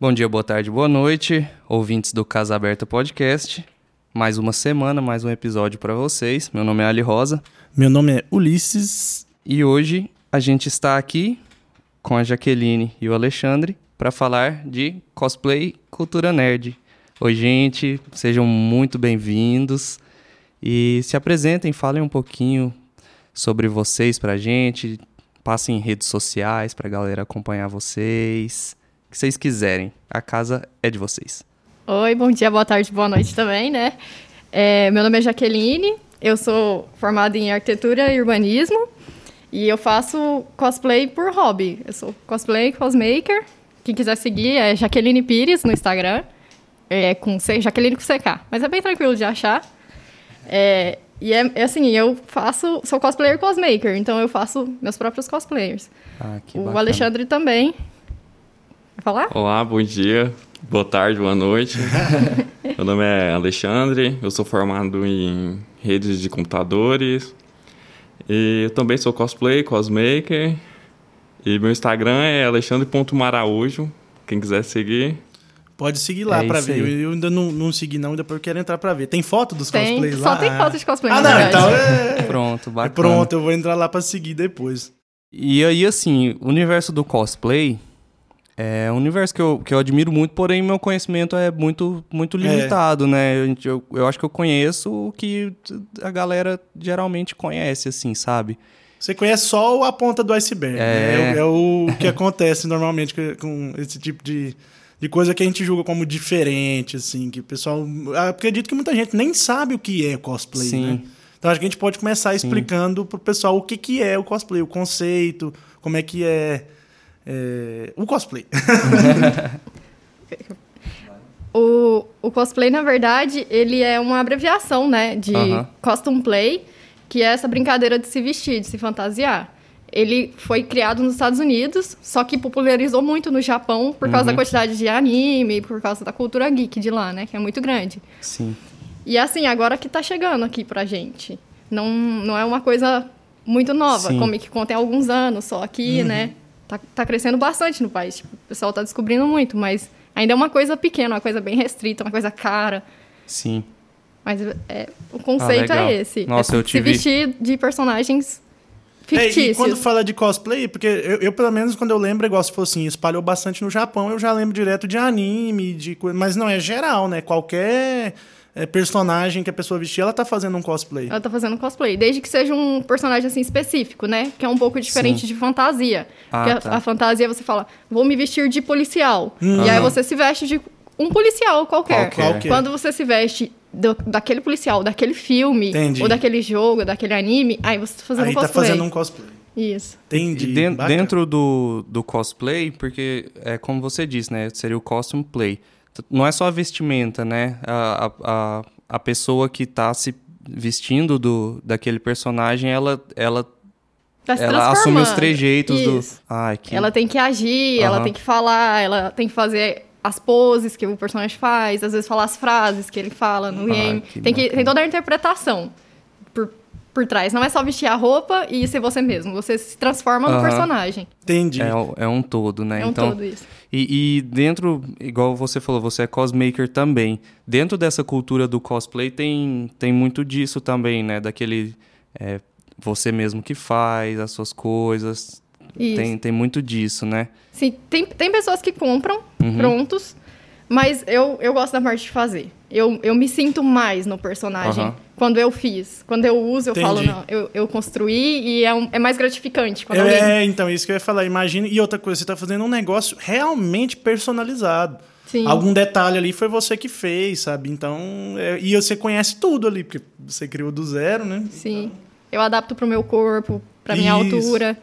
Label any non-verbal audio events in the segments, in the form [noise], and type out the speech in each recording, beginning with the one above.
Bom dia, boa tarde, boa noite, ouvintes do Casa Aberta Podcast. Mais uma semana, mais um episódio para vocês. Meu nome é Ali Rosa. Meu nome é Ulisses. E hoje a gente está aqui com a Jaqueline e o Alexandre para falar de cosplay cultura nerd. Oi, gente, sejam muito bem-vindos e se apresentem, falem um pouquinho sobre vocês pra gente, passem em redes sociais pra galera acompanhar vocês, que vocês quiserem. A casa é de vocês. Oi, bom dia, boa tarde, boa noite também, né? É, meu nome é Jaqueline, eu sou formada em arquitetura e urbanismo e eu faço cosplay por hobby. Eu sou cosplay cosmaker. Quem quiser seguir é Jaqueline Pires no Instagram, é com C, Jaqueline com CK, mas é bem tranquilo de achar. É, e é, é, assim, eu faço, sou cosplayer cosmaker, então eu faço meus próprios cosplayers. Ah, que o bacana. Alexandre também. Vai falar? Olá, bom dia, boa tarde, boa noite. [laughs] Meu nome é Alexandre, eu sou formado em redes de computadores e eu também sou cosplay, cosmaker. E meu Instagram é alexandre.maraújo, quem quiser seguir. Pode seguir lá É pra ver. Eu, aí. eu ainda não, não segui não, depois eu quero entrar pra ver. Tem foto dos Tem, cosplays só lá? tem foto de cosplay, Ah, na não, verdade. então é... [laughs] Pronto, é bacana. pronto, eu vou entrar lá pra seguir depois. E aí, assim, o universo do cosplay é um universo que eu, que eu admiro muito, porém meu conhecimento é muito, muito limitado, né? Eu, eu, acho que eu conheço o que a galera geralmente conhece, assim, sabe? Você conhece só a ponta do iceberg, É. né? É, o- é o que acontece normalmente com- esse tipo de, de coisa que a gente julga como diferente, assim, que o pessoal... Acredito que muita gente nem sabe o que é cosplay, Sim. né? Então acho que a gente pode começar explicando pro pessoal o que, que é o cosplay, o conceito, como é que é, é, o cosplay. [laughs] O, o cosplay, na verdade, ele é uma abreviação, né? De Aham. costume play, que é essa brincadeira de se vestir, de se fantasiar. Ele foi criado nos Estados Unidos, só que popularizou muito no Japão por causa da quantidade de anime, por causa da cultura geek de lá, né? Que é muito grande. Sim. E assim, agora que tá chegando aqui pra gente. Não, não é uma coisa muito nova, Sim. Comic Con tem alguns anos só aqui, né? Tá, tá crescendo bastante no país. Tipo, o pessoal tá descobrindo muito, mas ainda é uma coisa pequena, uma coisa bem restrita, uma coisa cara. Sim. Mas é, o conceito legal. é esse. Nossa, é eu se tive- vestir de personagens É, fictícios. e quando fala de cosplay, porque eu, eu, pelo menos, quando eu lembro, igual se fosse assim, espalhou bastante no Japão, eu já lembro direto de anime, de coisa. Mas não é geral, né? Qualquer é, personagem que a pessoa vestir, ela tá fazendo um cosplay. Ela tá fazendo cosplay. Desde que seja um personagem assim específico, né? Que é um pouco diferente Sim. de fantasia. Ah, Porque a- tá. a, fantasia você fala, vou me vestir de policial. Hum. E aí Aham. você se veste de um policial qualquer. Qualquer. Qualquer. Quando você se veste do- daquele policial, daquele filme, Entendi. ou daquele jogo, daquele anime, aí você tá fazendo Aí um tá cosplay. fazendo um cosplay. Isso. Entendi. E Bacana. dentro do, do cosplay, porque é como você disse, né? Seria o costume play. Não é só a vestimenta, né? A, a, a, pessoa que tá se vestindo do, daquele personagem, ela, ela, Tá se ela assume os trejeitos Isso. do. Ai, que. Ela tem que agir, ela Aham. tem que falar, ela tem que fazer as poses que o personagem faz, às vezes falar as frases que ele fala no game. que Tem, que, bacana. tem toda a interpretação por, trás. Não é só vestir a roupa e ser você mesmo. Você se transforma no personagem. Entendi. É, é um todo, né? É um então, todo isso. E, e dentro, igual você falou, você é cosmaker também. Dentro dessa cultura do cosplay tem, tem muito disso também, né? Daquele. é, você mesmo que faz as suas coisas. Isso. Tem, tem muito disso, né? Sim, tem, tem pessoas que compram Uhum. prontos, mas eu, eu gosto da parte de fazer. Eu, eu me sinto mais no personagem Aham. Quando eu fiz. Quando eu uso, eu Entendi. falo, não, eu, eu construí e é, um- é mais gratificante quando alguém É, então, isso que eu ia falar. Imagina. E outra coisa, você tá fazendo um negócio realmente personalizado. Sim. Algum detalhe ali foi você que fez, sabe? Então. é, e você conhece tudo ali, porque você criou do zero, né? Sim. Eu adapto pro meu corpo, pra minha Isso. altura.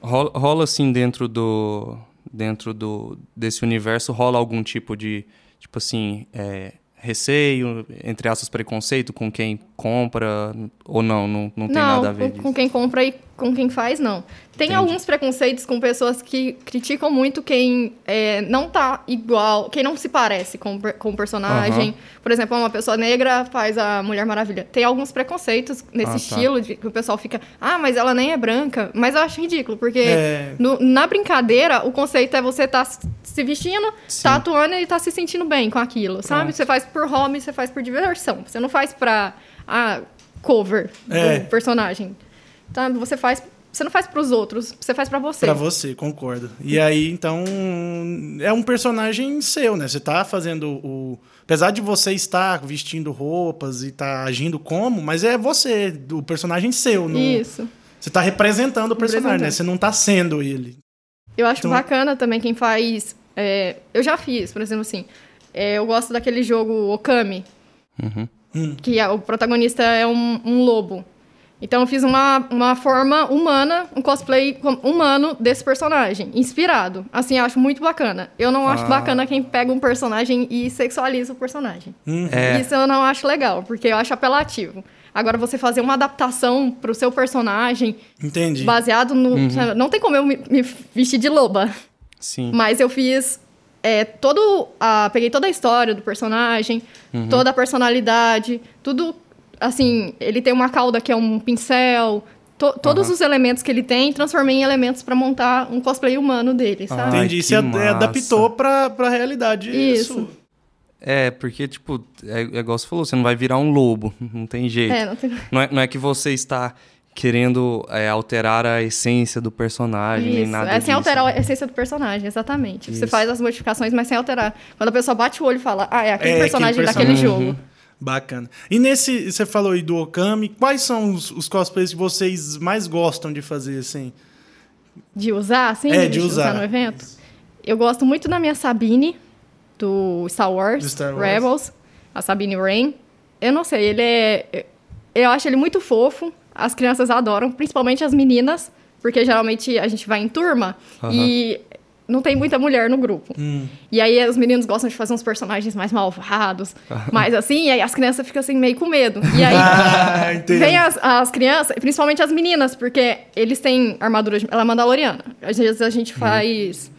Rola, rola assim dentro do. Dentro do, desse universo, rola algum tipo de. Tipo assim. é, receio, entre aspas, preconceito com quem compra ou não? Não, não tem nada a ver com, disso? com quem compra e com quem faz, não. Tem Entendi. alguns preconceitos com pessoas que criticam muito quem é, não tá igual, quem não se parece com, com o personagem. Por exemplo, uma pessoa negra faz a Mulher Maravilha. Tem alguns preconceitos nesse Ah, tá. estilo, de, que o pessoal fica, ah, mas ela nem é branca. Mas eu acho ridículo, porque É. no- na brincadeira, o conceito é você tá se vestindo, Sim. tá atuando e tá se sentindo bem com aquilo, sabe? Pronto. Você faz por hobby, você faz por diversão. Você não faz pra ah, cover É. do personagem. Tá? Você faz. Você não faz pros outros, você faz pra você. Pra você, concordo. E aí, então, é um personagem seu, né? Você tá fazendo o. Apesar de você estar vestindo roupas e tá agindo como, mas é você, o personagem seu. Não... Isso. Você tá representando o personagem, né? Você não tá sendo ele. Eu acho Então- bacana também quem faz. é, eu já fiz, por exemplo, assim. é, eu gosto daquele jogo Okami, Uhum. Que é- o protagonista é um, um lobo. Então eu fiz uma, uma forma humana, um cosplay com- humano desse personagem, inspirado. Assim, eu acho muito bacana. Eu não acho Ah. bacana quem pega um personagem e sexualiza o personagem. É. Isso eu não acho legal, porque eu acho apelativo. Agora, você fazer uma adaptação pro seu personagem Entendi. baseado no. Uhum. Não tem como eu me, me vestir de loba. Sim. Mas eu fiz é, todo a, peguei toda a história do personagem, Uhum. toda a personalidade, tudo assim, ele tem uma cauda que é um pincel, to- todos os elementos que ele tem, transformei em elementos pra montar um cosplay humano dele, Ah, sabe? Entendi. Você ad- massa. adaptou pra, pra realidade Isso. sua. É, porque, tipo, é, é igual você falou, você não vai virar um lobo, [laughs] não tem jeito. É, não tem... Não, é, não é que você está querendo é, alterar a essência do personagem, nem Isso, nada é sem disso. alterar a essência do personagem, exatamente. Você Isso. faz as modificações, mas sem alterar. Quando a pessoa bate o olho e fala, ah, é aquele É, aquele personagem daquele Uhum. jogo. Bacana. E nesse, você falou aí do Okami, quais são os, os cosplays que vocês mais gostam de fazer, assim? De usar, assim? É, de usar. no evento? Eu gosto muito da minha Sabine, do Star Wars, Do Star Wars. Rebels, a Sabine Rain. Eu não sei, ele é... Eu acho ele muito fofo, as crianças adoram, principalmente as meninas, porque geralmente a gente vai em turma e não tem muita mulher no grupo. Hum. E aí os meninos gostam de fazer uns personagens mais malvados, mais assim, e aí as crianças ficam assim meio com medo. E aí... [laughs] Ah. Vem as, as crianças, principalmente as meninas, porque eles têm armadura de. Ela é mandaloriana. Às vezes a gente faz.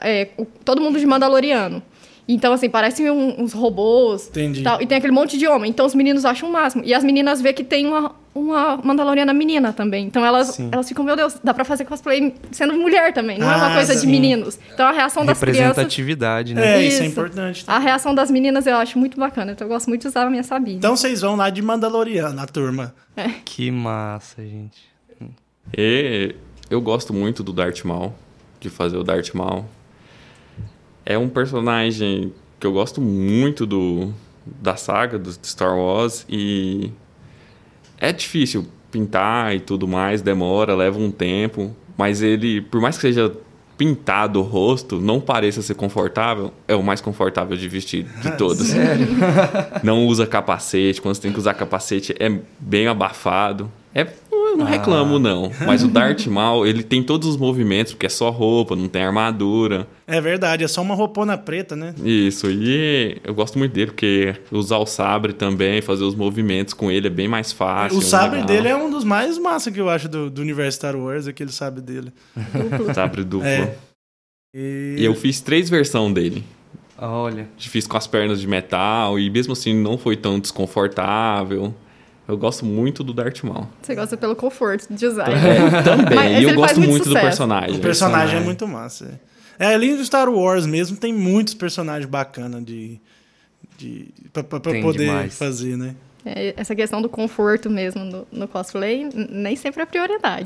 é, o- todo mundo de mandaloriano. Então, assim, parecem um- uns robôs. Entendi. Tal, e tem aquele monte de homem. Então, os meninos acham o máximo. E as meninas vê que tem uma, uma mandaloriana menina também. Então, elas, Sim. elas ficam, meu Deus, dá pra fazer cosplay sendo mulher também. Não é Ah, uma coisa de sim. meninos. Então, a reação das crianças. Representatividade, né? É, isso é Isso. importante. A reação das meninas eu acho muito bacana. Então, eu gosto muito de usar a minha Sabine. Então vocês vão lá de Mandaloriano, a turma. Que massa, gente. E eu gosto muito do Darth Maul, de fazer o Darth Maul. É um personagem que eu gosto muito do da saga do Star Wars e é difícil pintar e tudo mais, demora, leva um tempo, mas ele, por mais que seja pintado o rosto, não pareça ser confortável, é o mais confortável de vestir de todos. não usa capacete, quando você tem que usar capacete é bem abafado. É, eu não reclamo não, [laughs] mas o Darth Maul, ele tem todos os movimentos, porque é só roupa, não tem armadura. É verdade, é só uma roupona preta, né? Isso, e eu gosto muito dele, porque usar o sabre também, fazer os movimentos com ele é bem mais fácil. o sabre legal. dele é um dos mais massa que eu acho do, do universo Star Wars, aquele sabre dele. [laughs] Sabre duplo. É. E... E eu fiz três versões dele. Olha. Fiz com as pernas de metal e mesmo assim não foi tão desconfortável. Eu gosto muito do Darth Maul. Você gosta pelo conforto de usar. É, [laughs] também. Mas e eu gosto muito muito do personagem. O personagem é muito massa. É, além do Star Wars mesmo, tem muitos personagens bacanas de, de, pra, pra- poder demais. fazer, né? É, essa questão do conforto mesmo no, no cosplay nem sempre é prioridade.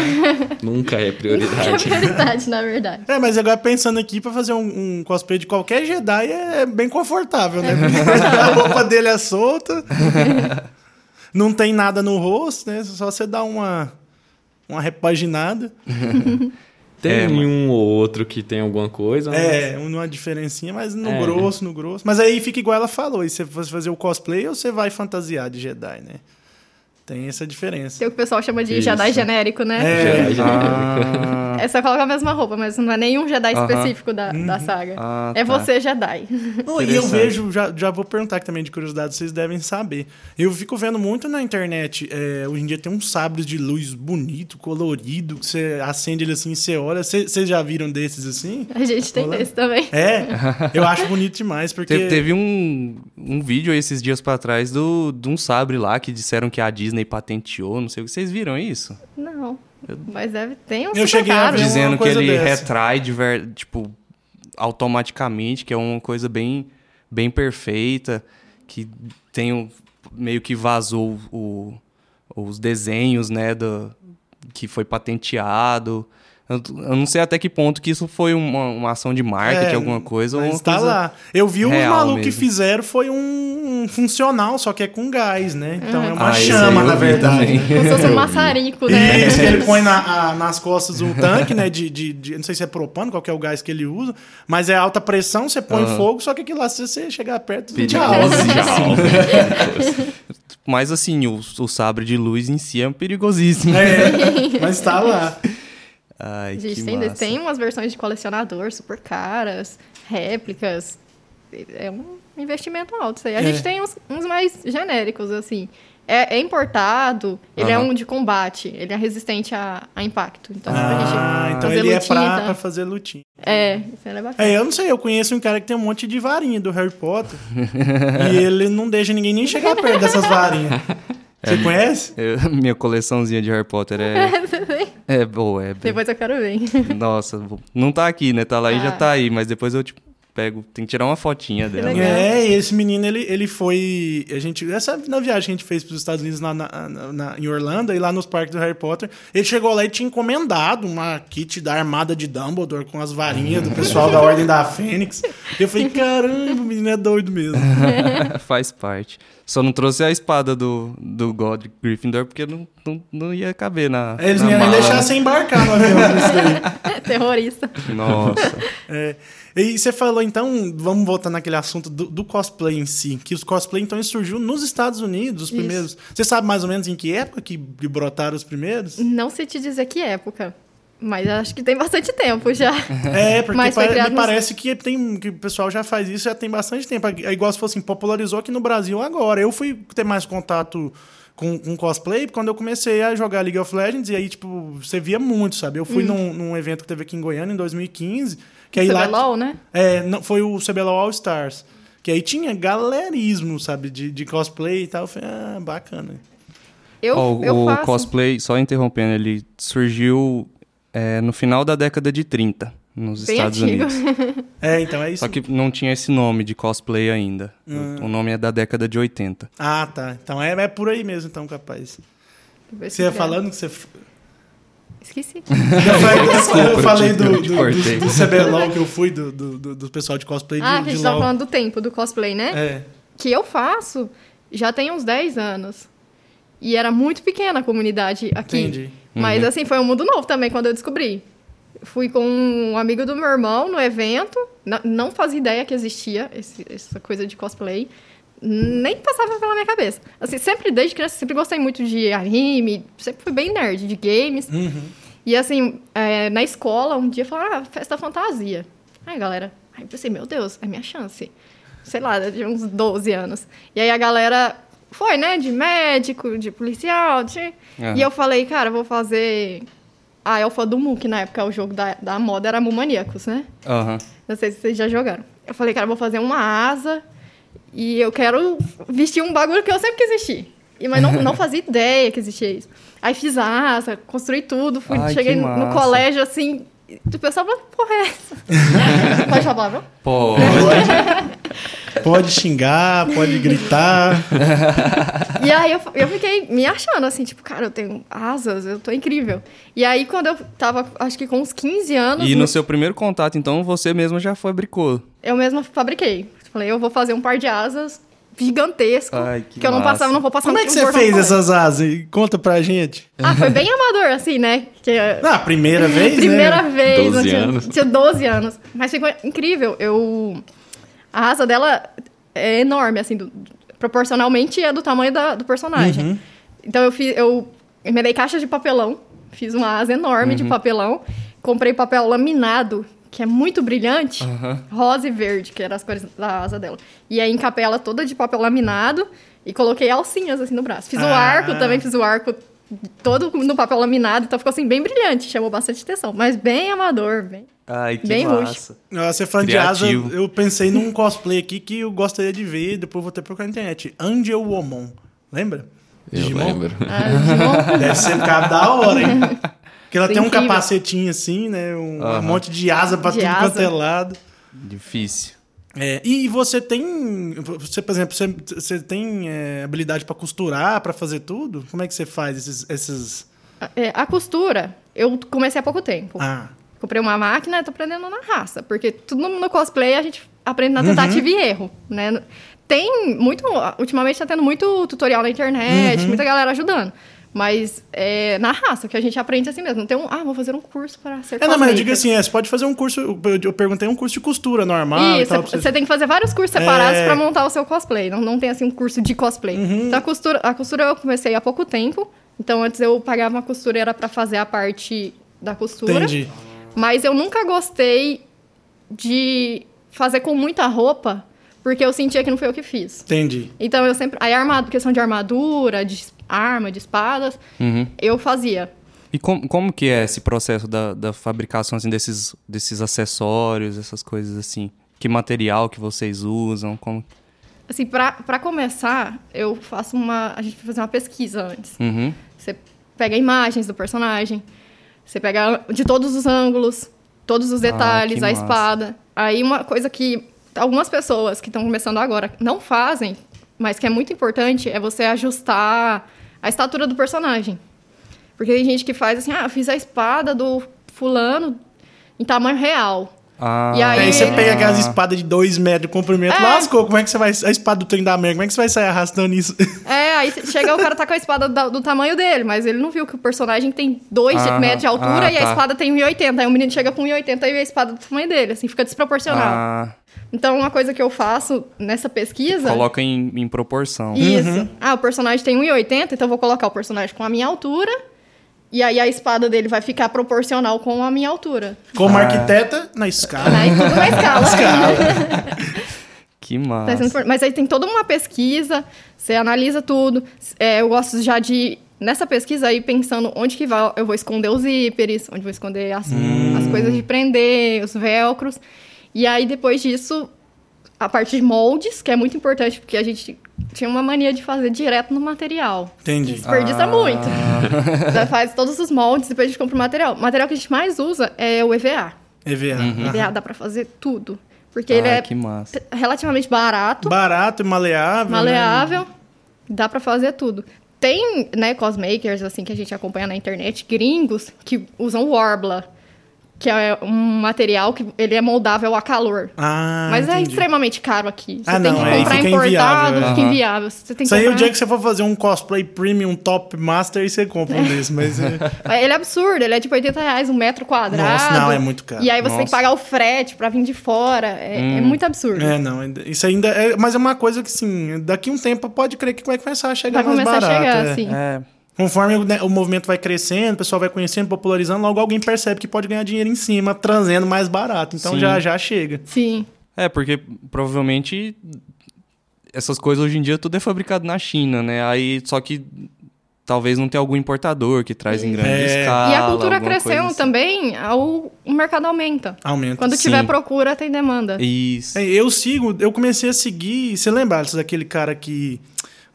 [laughs] Nunca é É prioridade. prioridade, na verdade. É, mas agora pensando aqui, pra fazer um, um cosplay de qualquer Jedi é bem confortável, né? [laughs] a roupa dele é solta. Não tem nada no rosto, né? Só você dá uma, uma repaginada. [laughs] Tem É, um ou outro que tem alguma coisa. mas- É, uma diferencinha, mas no É. grosso, no grosso. Mas aí fica igual ela falou. E você vai fazer o cosplay ou você vai fantasiar de Jedi, né? Tem essa diferença. Tem o que o pessoal chama de Isso. Jedi genérico, né? É. Ah, É só colocar a mesma roupa, mas não é nenhum Jedi Aham. específico da, da saga. Ah, é tá. você, Jedi. [laughs] Não, e eu vejo, já, já vou perguntar aqui também de curiosidade, vocês devem saber. Eu fico vendo muito na internet, é, hoje em dia tem uns sabres de luz bonito, colorido, que você acende ele assim e você olha. Cê- Vocês já viram desses assim? A gente tem Olá. desse também. É, [laughs] eu acho bonito demais, porque... Teve, teve um, um vídeo esses dias pra trás do, de um sabre lá que disseram que a Disney patenteou, não sei o que. Vocês viram isso? Não. Mas deve ter um Eu cheguei a ver Dizendo que ele dessa. retrai, de ver- tipo, automaticamente, que é uma coisa bem, bem perfeita, que tem um- meio que vazou o- os desenhos, né, do, que foi patenteado. Eu, eu não sei até que ponto que isso foi uma, uma ação de marketing, É, alguma coisa, ou Mas uma tá coisa... lá. Eu vi real malucos que fizeram, foi um, um funcional, só que é com gás, né? Então é uma Ah, chama, na verdade. Como se fosse um maçarico, né? Isso, ele põe na- a- nas costas um tanque, né? De, de, de- Não sei se é propano, qual que é o gás que ele usa, mas é alta pressão, você põe Aham. fogo, só que aquilo lá, se você chegar perto, Perigosíssimo. tchau. Mas assim, o, o sabre de luz em si é perigosíssimo. É, mas tá lá. Ai, gente que tem, massa. tem umas versões de colecionador super caras, réplicas. É um investimento alto isso aí. A É. gente tem uns, uns mais genéricos, assim. É, é importado, ele é Aham. um de combate, ele é resistente a, a impacto. Então, pra Ah, gente então fazer ele é pra, tá? pra fazer lutinha. É, isso é bacana. É, eu não sei, eu conheço um cara que tem um monte de varinha do Harry Potter. [laughs] e ele não deixa ninguém nem chegar perto dessas varinhas. [laughs] Você conhece? Eu- minha coleçãozinha de Harry Potter é, [laughs] é boa, é bem- Depois eu quero ver. Nossa, não tá aqui, né? Tá lá e já Ah. tá aí, mas depois eu tipo, pego, tem que tirar uma fotinha dela. É, esse menino, ele, ele foi. A gente, essa na viagem que a gente fez para os Estados Unidos na, na- na- na- em Orlando, e lá nos parques do Harry Potter, ele chegou lá e tinha encomendado uma kit da armada de Dumbledore com as varinhas do pessoal da Ordem da Fênix. Eu falei, caramba, o menino é doido mesmo. [laughs] Faz parte. Só não trouxe a espada do, do God Gryffindor porque não, não, não ia caber na. Eles na não iam nem mala. deixar você embarcar no avião disso aí. [laughs] Terrorista. Nossa. É. E você falou, então, vamos voltar naquele assunto do, do cosplay em si. Que os cosplay, então, surgiu nos Estados Unidos, os Isso. primeiros. Você sabe mais ou menos em que época que, brotaram os primeiros? Não sei te dizer que época, mas acho que tem bastante tempo já. [laughs] É, porque Mas pare- me nos- parece que, tem, que o pessoal já faz isso já tem bastante tempo. É igual se fosse assim, popularizou aqui no Brasil agora. Eu fui ter mais contato com, com cosplay quando eu comecei a jogar League of Legends, e aí, tipo, você via muito, sabe? Eu fui Hum. num, num evento que teve aqui em Goiânia em 2015, que aí lá. CBLOL, né? É, não, foi o CBLOL All Stars. Que aí tinha galerismo, sabe, de, de cosplay e tal. Eu falei, ah, bacana. Eu, Ó, o eu o faço... cosplay, só interrompendo, ele surgiu é, no final da década de 30, nos Bem Estados antigo. Unidos. [laughs] É, então é isso. Só que não tinha esse nome de cosplay ainda. Hum. O, o nome é da década de 80. Ah, tá. Então é, é por aí mesmo, então, capaz. Você ia que- falando que você. Esqueci. [laughs] Eu falei, eu falei do, do, do, do CBLOL que eu fui, do, do, do, do pessoal de cosplay de, Ah, que a de gente tava falando do tempo do cosplay, né? É. Que eu faço já tem uns 10 anos. E era muito pequena a comunidade aqui. Entendi. Mas Uhum. assim, foi um mundo novo também quando eu descobri. Fui com um amigo do meu irmão no evento, não fazia ideia que existia esse- essa coisa de cosplay, nem passava pela minha cabeça. Assim, sempre desde criança, sempre gostei muito de anime, sempre fui bem nerd de games. Uhum. E assim, é, na escola, um dia falaram, ah, festa fantasia. Aí, galera, aí eu pensei, meu Deus, é minha chance. Sei lá, de uns 12 anos. E aí a galera foi, né, de médico, de policial, de... Aham. E eu falei, cara, eu vou fazer a elfa do Mu, que na época o jogo da, da moda era Mu Maníacos, né? Aham. Não sei se vocês já jogaram. Eu falei, cara, eu vou fazer uma asa e eu quero vestir um bagulho que eu sempre quis vestir. E, mas não, [laughs] não fazia ideia que existia isso. Aí fiz asa, construí tudo, fui, Ai, cheguei no, colégio assim. e O pessoal falou, porra, é essa? [laughs] Pode falar palavrão? Pô, Pode xingar, pode gritar. E aí eu, eu fiquei me achando assim, tipo, cara, eu tenho asas, eu tô incrível. E aí quando eu tava, acho que com uns 15 anos, e no seu primeiro contato, então, você mesmo já fabricou. eu mesma fabriquei. Falei, eu vou fazer um par de asas gigantesco, Ai, que que, eu não passava, não vou passar Como é que você fez essas asas? Conta pra gente. Ah, foi bem amador, assim, né? Que, [laughs] Ah, primeira vez, primeira né? vez. 12 eu tinha, anos. Tinha 12 anos. Mas ficou incrível. Eu... A asa dela é enorme, assim, do- proporcionalmente é do tamanho da- do personagem. Então eu fiz, eu emendei caixa de papelão, fiz uma asa enorme de papelão, comprei papel laminado, que é muito brilhante, rosa e verde, que eram as cores da asa dela. E aí encapei ela toda de papel laminado e coloquei alcinhas assim no braço. Fiz o Ah. arco também, fiz o arco todo no papel laminado, então ficou assim bem brilhante, chamou bastante atenção, mas bem amador, bem. Ai, que Bem massa. Ah, Você falando de asa, eu pensei num cosplay aqui que eu gostaria de ver, depois vou até procurar na internet. Angel Womon. Lembra? Eu Digimon? lembro. Ah, Digimon. Deve ser um cara da hora, hein? [laughs] Porque ela tem um capacetinho assim, né? Um, um Aham. monte de asa pra De tudo quanto asa. é lado. Difícil. É, e você tem, você, por exemplo, você, você tem é, habilidade pra costurar, pra fazer tudo? Como é que você faz esses... esses... É, a costura, eu comecei há pouco tempo. Ah, Comprei uma máquina e tô aprendendo na raça. Porque tudo no no cosplay a gente aprende na tentativa e erro, né? Tem muito... Ultimamente tá tendo muito tutorial na internet, muita galera ajudando. Mas é na raça, que a gente aprende assim mesmo. Não tem um... Ah, vou fazer um curso para ser é, não, mas eu digo assim, é, você pode fazer um curso, eu, perguntei um curso de costura normal Isso, pra você tem que fazer vários cursos separados É. pra montar o seu cosplay. Não, não tem assim um curso de cosplay. Uhum. Então a costura, a costura eu comecei há pouco tempo. Então antes eu pagava uma costureira pra fazer a parte da costura. Entendi. Mas eu nunca gostei de fazer com muita roupa, porque eu sentia que não foi eu que fiz. Entendi. Então eu sempre. Aí armado, questão de armadura, de arma, de espadas, Uhum. eu fazia. E com, como que é esse processo da, da fabricação assim, desses, desses acessórios, essas coisas assim? Que material que vocês usam? Como... Assim, pra começar, eu faço uma. A gente vai fazer uma pesquisa antes. Uhum. Você pega imagens do personagem, você pega de todos os ângulos, todos os detalhes, que a massa. espada. Aí uma coisa que algumas pessoas que estão começando agora não fazem, mas que é muito importante, é você ajustar a estatura do personagem. Porque tem gente que faz assim, ah, fiz a espada do fulano em tamanho real. Ah, E aí Aí você pega aquelas espadas de 2 metros de comprimento, É. lascou. Como é que você vai. A espada do trem da América, como é que você vai sair arrastando isso? [laughs] É, aí chega o cara tá com a espada da- do, tamanho dele, mas ele não viu que o personagem tem 2 Ah, metros de altura ah, e a tá. espada tem 1,80. Aí o menino chega com 1,80 e a espada do tamanho dele, assim, fica desproporcional. ah, Então, uma coisa que eu faço nessa pesquisa. coloca em, em proporção. Isso. Ah, o personagem tem 1,80, então eu vou colocar o personagem com a minha altura. E aí a espada dele vai ficar proporcional com a minha altura. Como Ah. arquiteta, na escala. Aí tudo na escala. [laughs] Que Tá massa. Mas aí tem toda uma pesquisa, você analisa tudo. É, eu gosto já de, nessa pesquisa aí, pensando onde que vai, eu vou esconder os zíperes, onde vou esconder as, as coisas de prender, os velcros. E aí, depois disso, a parte de moldes, que é muito importante, porque a gente tinha uma mania de fazer direto no material. Entendi. Desperdiça muito. [laughs] Então, faz todos os moldes, depois a gente compra o material. O material que a gente mais usa é o EVA. EVA. Uhum. EVA dá pra fazer tudo. Porque ele Ah, é que massa. relativamente barato. Barato e maleável. né? Maleável, dá pra fazer tudo. Tem, né, cosmakers, assim, que a gente acompanha na internet, gringos, que usam Warbler, que é um material que ele é moldável a calor. Ah, Mas é entendi. extremamente caro aqui. Você Ah, tem não, que aí comprar fica importado, inviável, fica é. inviável. Você tem que Isso aí, o comprar... dia que você for fazer um cosplay premium top master, aí você compra um desse. Mas [laughs] é... Ele é absurdo, ele é tipo 80 reais um metro quadrado. Nossa, não, é muito caro. E aí você tem que Nossa. pagar o frete pra vir de fora. É, é Hum. muito absurdo. É, não, isso ainda é, mas é uma coisa que, sim, daqui um tempo pode crer que vai começar a chegar Vai mais começar barato. a chegar, é. assim. É, Conforme o, o movimento vai crescendo, o pessoal vai conhecendo, popularizando, logo alguém percebe que pode ganhar dinheiro em cima, trazendo mais barato. Então Sim. já já chega. Sim. é, porque provavelmente essas coisas hoje em dia tudo é fabricado na China, né? Aí só que talvez não tenha algum importador que traz em grande É. escala. e a cultura crescendo assim. também, o, mercado aumenta. Aumenta. Quando Sim. tiver procura, tem demanda. Isso. É, Eu sigo, eu comecei a seguir. Você lembra daquele cara que.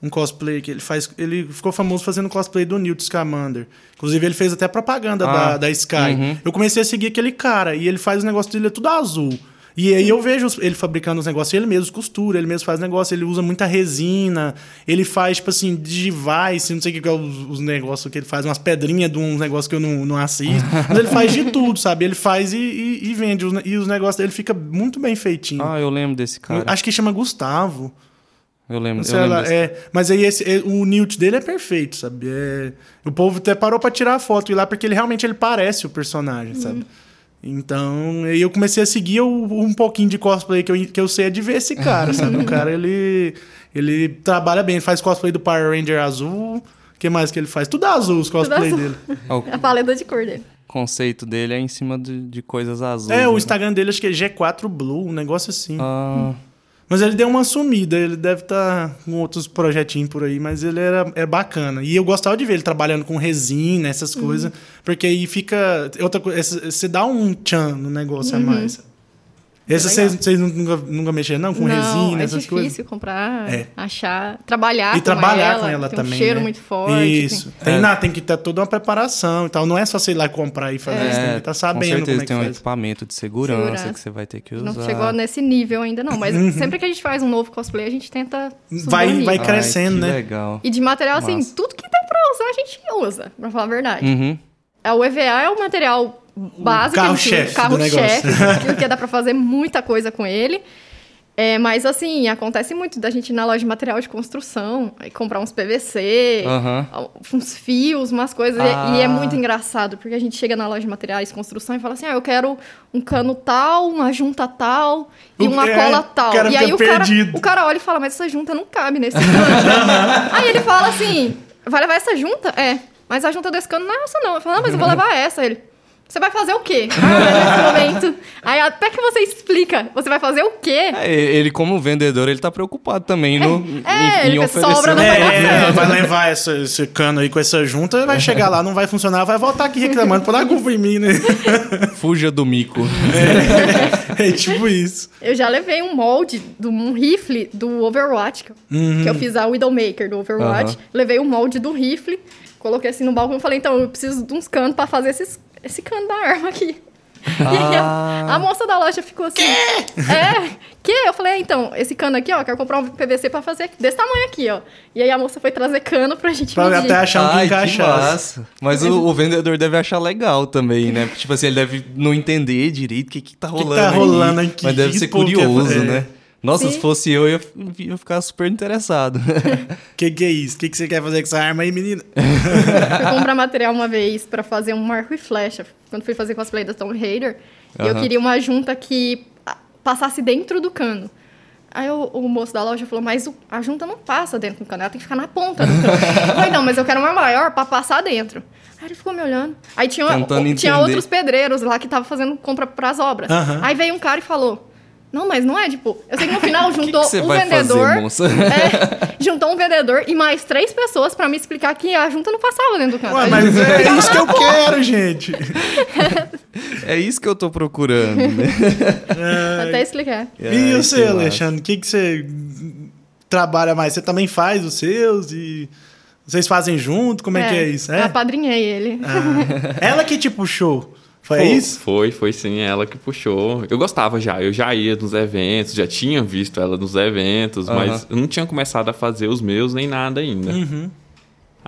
Um cosplay que ele faz. Ele ficou famoso fazendo cosplay do Newt Scamander. Inclusive, ele fez até propaganda Ah, da, da Sky. uhum. Eu comecei a seguir aquele cara e ele faz o negócio dele é tudo azul. E aí eu vejo ele fabricando os negócios, ele mesmo costura, ele mesmo faz negócio, ele usa muita resina, ele faz, tipo assim, digivice, não sei o que é os, os negócios que ele faz, umas pedrinhas de uns negócios que eu não, não assisto. Mas ele faz de tudo, sabe? Ele faz e, e- e vende. E os negócios dele fica muito bem feitinho. Ah, eu lembro desse cara. Acho que chama Gustavo. Eu lembro, Não eu sei lembro lá, desse é, mas aí esse, é, o Newt dele é perfeito, sabe? É, o povo até parou pra tirar a foto e lá porque ele realmente ele parece o personagem, sabe? Então, aí eu comecei a seguir o- um pouquinho de cosplay que eu, que eu sei é de ver esse cara, sabe? O cara, ele, ele trabalha bem, ele faz cosplay do Power Ranger azul, que mais que ele faz? Tudo azul os cosplay azul. dele. O [laughs] A paleta de cor dele. conceito dele é em cima de, de coisas azuis. É, o né? Instagram dele acho que é G4 Blue, um negócio assim. Ah, Mas ele deu uma sumida, ele deve estar com outros projetinhos por aí, mas ele era, é bacana. E eu gostava de ver ele trabalhando com resina, essas Uhum. coisas, porque aí fica. Outra coisa, você dá um tchan no negócio a mais. Esse Uhum. É vocês, vocês nunca, nunca mexeram, não? Com não, resina, é essas difícil coisas? comprar, É. achar, trabalhar E com trabalhar ela. com ela tem também. um cheiro né? muito forte. Isso. Tem, É. não, tem que ter toda uma preparação e tal. Não é só você ir lá comprar e fazer, você tem que estar com sabendo certeza como é que tem um faz. equipamento de segurança, Segurança. que você vai ter que Tem, usar. não chegou nesse nível ainda não, mas [laughs] sempre que a gente faz um novo cosplay, a gente tenta Vai, vai Ai, crescendo, que né? legal. E de material, assim, Massa. tudo que tem pra usar, a gente usa, pra falar a verdade. Uhum. É, O EVA é o material básico. carro-chefe Carro-chefe. negócio. aquilo [laughs] que dá pra fazer muita coisa com ele. É, mas, assim, acontece muito da gente ir na loja de material de construção, aí comprar uns PVC, Aham. uns fios, umas coisas. e- Ah. E é muito engraçado, porque a gente chega na loja de materiais de construção e fala assim: ah, eu quero um cano tal, uma junta tal e O- uma é, cola tal. e aí o cara, o cara olha e fala: mas essa junta não cabe nesse cano. aí ele fala assim: vai levar essa junta? É. Mas a junta desse cano não é essa, não. Eu falo, não, mas eu vou [laughs] levar essa. Ele. Você vai fazer o quê? [laughs] Nesse momento. Aí até que você explica, você vai fazer o quê? É, ele, como vendedor, ele tá preocupado também no, é, em, ele em pensa, sobra, oferecer. não vai É, vai levar essa- esse cano aí com essa junta, vai chegar lá, não vai funcionar, vai voltar aqui reclamando, por dar culpa em mim, né? [laughs] Fuja do mico. [laughs] É tipo isso. Eu já levei um molde de um rifle do Overwatch, que eu, Uhum. que eu fiz a Widowmaker do Overwatch. Aham. Levei o molde do rifle, coloquei assim no balcão e falei, então, eu preciso de uns canos pra fazer esses, esse cano da arma aqui. E aí Ah. a, a moça da loja ficou assim. É, que? Eu falei, é, então, esse cano aqui, ó, quero comprar um PVC pra fazer desse tamanho aqui, ó. E aí a moça foi trazer cano pra gente Pra medir. até achar um que Ai, que encaixasse. Mas o, o vendedor deve achar legal também, né? Tipo assim, ele deve não entender direito o que, que tá que rolando. tá aqui. rolando aqui? Mas deve Que ser que curioso, é. né? Nossa, Sim. se fosse eu, eu ia, ficar super interessado. [laughs] Que que é isso? O que, que você quer fazer com essa arma aí, menina? fui comprar material uma vez pra fazer um arco e flecha. Quando fui fazer cosplay da Tomb Raider. E eu queria uma junta que passasse dentro do cano. Aí o, o moço da loja falou, mas o- a junta não passa dentro do cano, ela tem que ficar na ponta do cano. [laughs] eu falei, não, mas eu quero uma maior pra passar dentro. Aí ele ficou me olhando. Aí tinha, tinha outros pedreiros lá que estavam fazendo compra pras obras. Aham. Aí veio um cara e falou, não, mas não é, tipo... Eu sei que no final [laughs] que, juntou que o vai vendedor... fazer? É, [laughs] juntou um vendedor e mais três pessoas pra me explicar que a junta não passava dentro do cano. Ué, mas é [laughs] isso que eu quero, gente. É isso que eu tô procurando, né? Até explicar. e você, que. Alexandre? O que, que você trabalha mais? Você também faz os seus e vocês fazem junto? Como é, que é isso? Eu É? apadrinhei ele. Ah, ela que te puxou. Foi Foi, isso? Foi, foi sim, ela que puxou. Eu gostava já, eu já ia nos eventos, já tinha visto ela nos eventos, Aham. mas eu não tinha começado a fazer os meus nem nada ainda. Uhum.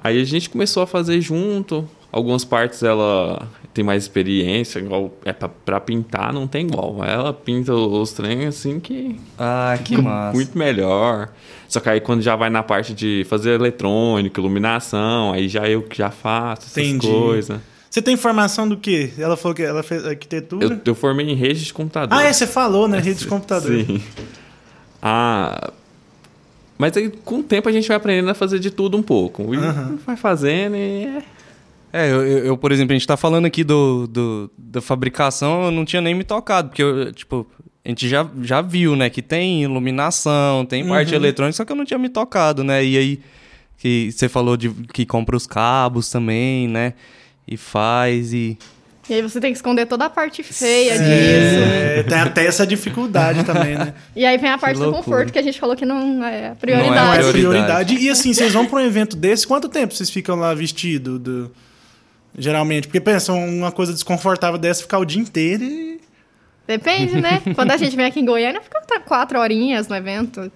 Aí a gente começou a fazer junto. Algumas partes ela tem mais experiência, igual é pra, pra pintar, não tem igual. Ela pinta os trem assim que Ah, que massa. muito melhor. Só que aí quando já vai na parte de fazer eletrônica, iluminação, aí já eu que já faço essas Entendi. coisas. Você tem formação do quê? Ela falou que ela fez arquitetura? Eu, eu formei em rede de computador. Ah, é, você falou, né? Rede de [laughs] computador. Sim. Ah, mas aí com o tempo a gente vai aprendendo a fazer de tudo um pouco. E Aham. vai fazendo e é. É, eu, eu- eu, por exemplo, a gente tá falando aqui do, do- da fabricação, eu não tinha nem me tocado, porque, eu, tipo, a gente já, já viu, né, que tem iluminação, tem parte Uhum. eletrônica, só que eu não tinha me tocado, né, e aí que você falou de que compra os cabos também, né, e faz, e... E aí você tem que esconder toda a parte feia disso. É, tem até essa dificuldade também, né? E aí vem a parte do conforto que a gente falou que não é a Não prioridade. Não é prioridade. prioridade. E assim, vocês vão para um evento desse, quanto tempo vocês ficam lá vestido? Do... Geralmente, porque pensa, uma coisa desconfortável dessa ficar o dia inteiro e. Depende, né? [laughs] Quando a gente vem aqui em Goiânia, fica tra- quatro horinhas no evento.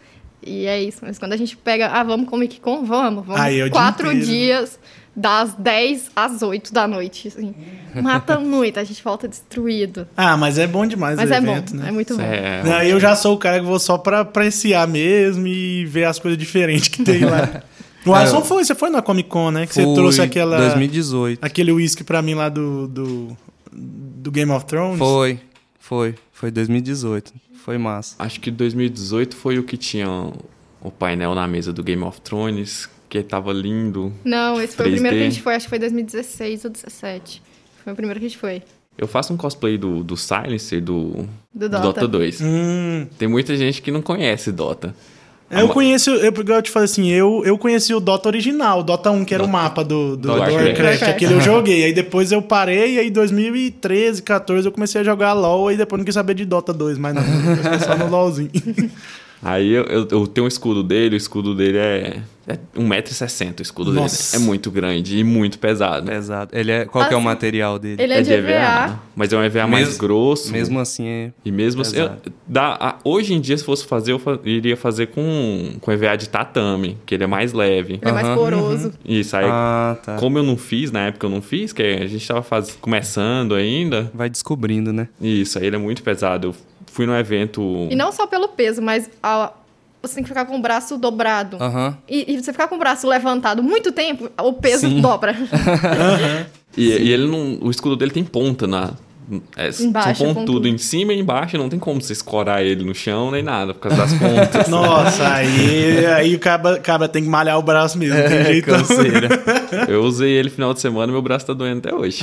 E é isso. Mas quando a gente pega, ah, vamos Comic Con? Vamos, vamos. Aí é dia quatro inteiro. dias, das 10 às 8 da noite. Assim. Mata [laughs] muito, a gente volta destruído. Ah, mas é bom demais Mas o é evento, bom, né? é muito bom. é Não, eu já sou o cara que vou só pra apreciar mesmo e ver as coisas diferentes que tem lá. [laughs] O É, Alisson eu- foi, você foi na Comic Con, né? Que você Fui trouxe aquela, 2018. aquele whisky pra mim lá do, do, do Game of Thrones. Foi, foi, foi 2018, foi massa. Acho que 2018 foi o que tinha o painel na mesa do Game of Thrones. Que tava lindo. Não, esse foi o primeiro 3D. que a gente foi, acho que foi 2016 ou 2017. Foi o primeiro que a gente foi. Eu faço um cosplay do, do Silencer do, Do do Dota. 2. Hum. Tem muita gente que não conhece Dota. Eu conheço, eu, eu te falei assim, eu, eu conheci o Dota original, o Dota 1, que era o mapa do, do, Do do Warcraft. Aquele eu joguei. Aí depois eu parei, e aí 2013, 14 eu comecei a jogar LOL, aí depois não quis saber de Dota 2, mas não, eu fiquei só no LOLzinho. [laughs] Aí eu, eu, eu tenho um escudo dele, o escudo dele é, é 1,60m. O escudo Nossa. dele é muito grande e muito pesado. Pesado. Ele é, qual que é o Assim, material dele? Ele é, de EVA. mas é um EVA mais Mesmo- grosso. Mesmo assim, é... E mesmo assim, eu- dá, a- hoje em dia, se fosse fazer, eu fa- iria fazer com, com EVA de tatame, que ele é mais leve. Ele é mais poroso. Isso, aí, Ah, tá. como eu não fiz, na época eu não fiz, que a gente tava faz, começando ainda, Vai descobrindo, né? isso, aí ele é muito pesado. Eu fui num evento... E não só pelo peso, mas a- você tem que ficar com o braço dobrado. Aham. E, e você ficar com o braço levantado muito tempo, o peso Sim. dobra. [laughs] E, e ele não. O escudo dele tem ponta na. É, Embaixo, são é pontudo em cima e embaixo, não tem como você escorar ele no chão nem nada, por causa das [laughs] pontas. Nossa, aí, aí o cabra, cabra tem que malhar o braço mesmo, não tem É, jeito canseira. Eu usei ele final de semana e meu braço tá doendo até hoje.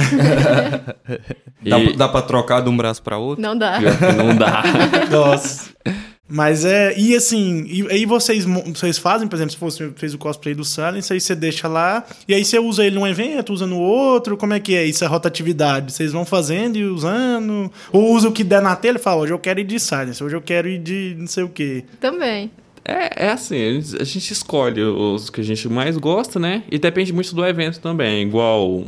e dá, dá pra trocar de um braço pra outro? Não dá. não dá. Nossa. Mas é. E assim, e aí vocês, vocês fazem, por exemplo, se você fez o cosplay do Silence, aí você deixa lá, e aí você usa ele num evento, usa no outro, como é que é isso? A rotatividade? Vocês vão fazendo e usando? Ou usa o que der na telha e fala, hoje eu quero ir de Silence, hoje eu quero ir de não sei o quê. Também. É, é assim, a gente- a gente escolhe os que a gente mais gosta, né? E depende muito do evento também. Igual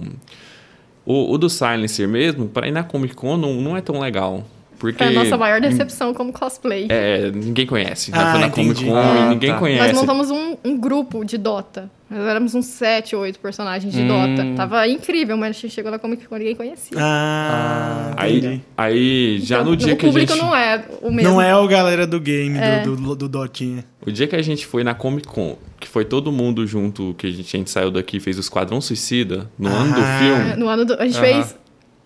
o, o do Silencer mesmo, pra ir na Comic Con não, não é tão legal. Porque. Foi a nossa maior decepção como cosplay. É, ninguém conhece. Ah, Já foi na Comic. Con Ah, e ninguém tá. conhece. Nós montamos um, um grupo de Dota. Nós éramos uns 7, 8 personagens de Hum. Dota. Tava incrível, mas a gente chegou na Comic Con e ninguém conhecia. Ah, Aí, entendi. aí já Então, no dia o que a público gente. não é o mesmo. Não é o galera do game, É. do, do, do Dotinha. O dia que a gente foi na Comic Con, que foi todo mundo junto, que a gente, a gente saiu daqui e fez o Esquadrão Suicida, no ano do Ah. filme. No ano do, a gente fez.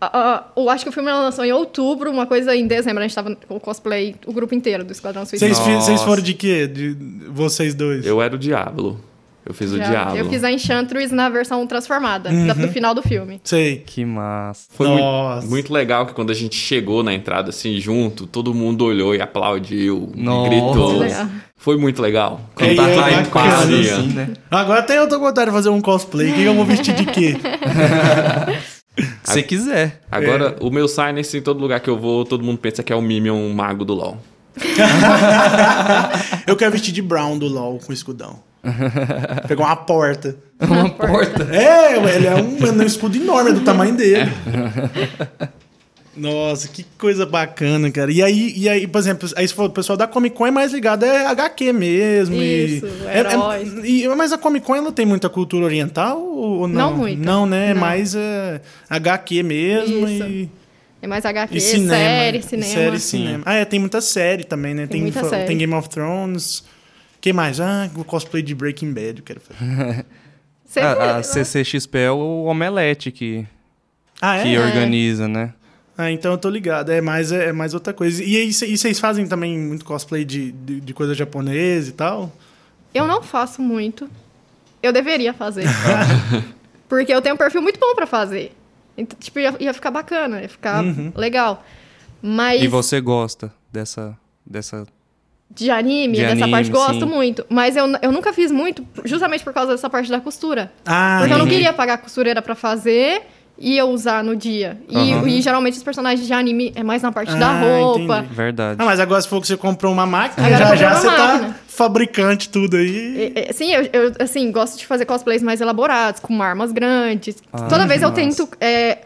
Ah, eu acho que o filme lançou em outubro, uma coisa em dezembro. A gente tava com o cosplay, o grupo inteiro do Esquadrão Suicida. Vocês, foram de quê? De vocês dois? Eu era o Diablo. Eu fiz o Já- Diablo. Eu fiz a Enchantress na versão transformada, da- do final do filme. Sei. Que massa. Foi Nossa. muito, muito legal que quando a gente chegou na entrada, assim, junto, todo mundo olhou e aplaudiu, e Nossa. gritou. Muito legal. Foi muito legal. É, Quando tá é lá em assim, assim, né? Agora até eu tô com vontade de fazer um cosplay. O que eu vou vestir de quê? [laughs] [laughs] Se você quiser. Agora, o meu Silence, em todo lugar que eu vou, todo mundo pensa que é o Mimion mago do LoL. [laughs] Eu quero vestir de Brown do LOL com escudão. [laughs] Pegar uma porta. Uma porta. É, ele é um, é um escudo enorme, é do tamanho dele. Nossa, que coisa bacana, cara. E aí, e aí por exemplo, aí o pessoal da Comic Con é mais ligado é HQ mesmo. Isso, e, é- é- e- mas a Comic Con ela tem muita cultura oriental ou não? Não muito. Não, né? É Não. mais é, HQ mesmo Isso. e, É mais HQ, e cinema. série, cinema. Série cinema. Ah, é, tem muita série também, né? Tem muita fa- série. tem Game of Thrones. que mais? Ah, o cosplay de Breaking Bad eu quero fazer. [laughs] A, a CCXP é o Omelete que, Ah, é? que organiza, né? Ah, então eu tô ligado. É mais, é, mais outra coisa. E aí, cê- e vocês fazem também muito cosplay de, de, de coisa japonesa e tal? Eu não faço muito. Eu deveria fazer. [laughs] Porque eu tenho um perfil muito bom pra fazer. Então, tipo, ia, ia ficar bacana, ia ficar legal. Mas E você gosta dessa. dessa... de anime, De dessa anime, parte, gosto sim. muito. Mas eu, eu nunca fiz muito, justamente por causa dessa parte da costura. Ah, Porque eu não queria pagar a costureira pra fazer e eu usar no dia. E, Aham. e geralmente os personagens de anime é mais na parte da Ah, roupa. entendi. Verdade. Ah, mas agora se for que você comprou uma máquina, Agora já eu já você tá máquina. fabricante tudo aí. É, é, Sim, eu, eu, assim, gosto de fazer cosplays mais elaborados, com armas grandes. Ah, Toda vez eu massa. tento é,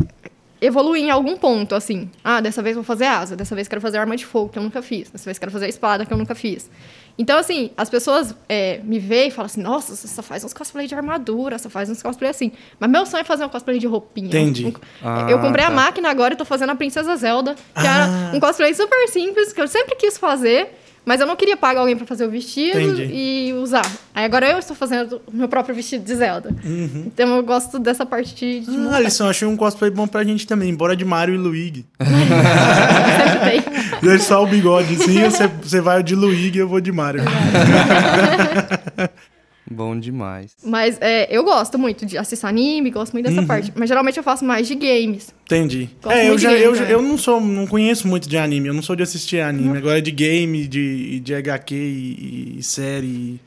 evoluir em algum ponto, assim. Ah, dessa vez vou fazer asa, dessa vez quero fazer arma de fogo, que eu nunca fiz. Dessa vez quero fazer espada, que eu nunca fiz. Então, assim, as pessoas é, me veem e falam assim, nossa, você só faz uns cosplay de armadura, só faz uns cosplay assim. Mas meu sonho é fazer um cosplay de roupinha. Entendi. Um- Ah, eu comprei tá. a máquina agora e tô fazendo a Princesa Zelda, que Ah. é um cosplay super simples, que eu sempre quis fazer, mas eu não queria pagar alguém pra fazer o vestido Entendi. e usar. Aí agora eu estou fazendo o meu próprio vestido de Zelda. Uhum. Então eu gosto dessa parte de, de Ah, Alisson, achei um cosplay bom pra gente também. Bora de Mario e Luigi. [laughs] [laughs] Deixa só o bigode assim, você, você vai de Luigi e eu vou de Mario. [laughs] Bom demais. Mas é, eu gosto muito de assistir anime, gosto muito dessa parte. Mas geralmente eu faço mais de games. Entendi. Gosto é, eu já, game, eu, já- né? eu não sou, não conheço muito de anime, eu não sou de assistir anime. Agora de game, de, de HQ e, e série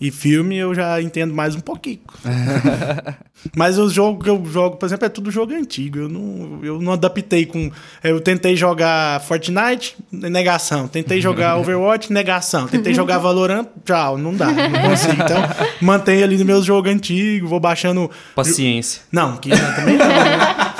e filme, eu já entendo mais um pouquinho. [laughs] [laughs] Mas os jogos que eu jogo, por exemplo, é tudo jogo antigo. Eu não, eu não adaptei com. Eu tentei jogar Fortnite, negação. Tentei jogar [laughs] Overwatch, negação. Tentei jogar Valorant, tchau, não dá, não consigo. Então, mantenho ali no meu jogo antigo, vou baixando Paciência. não, que também não. né?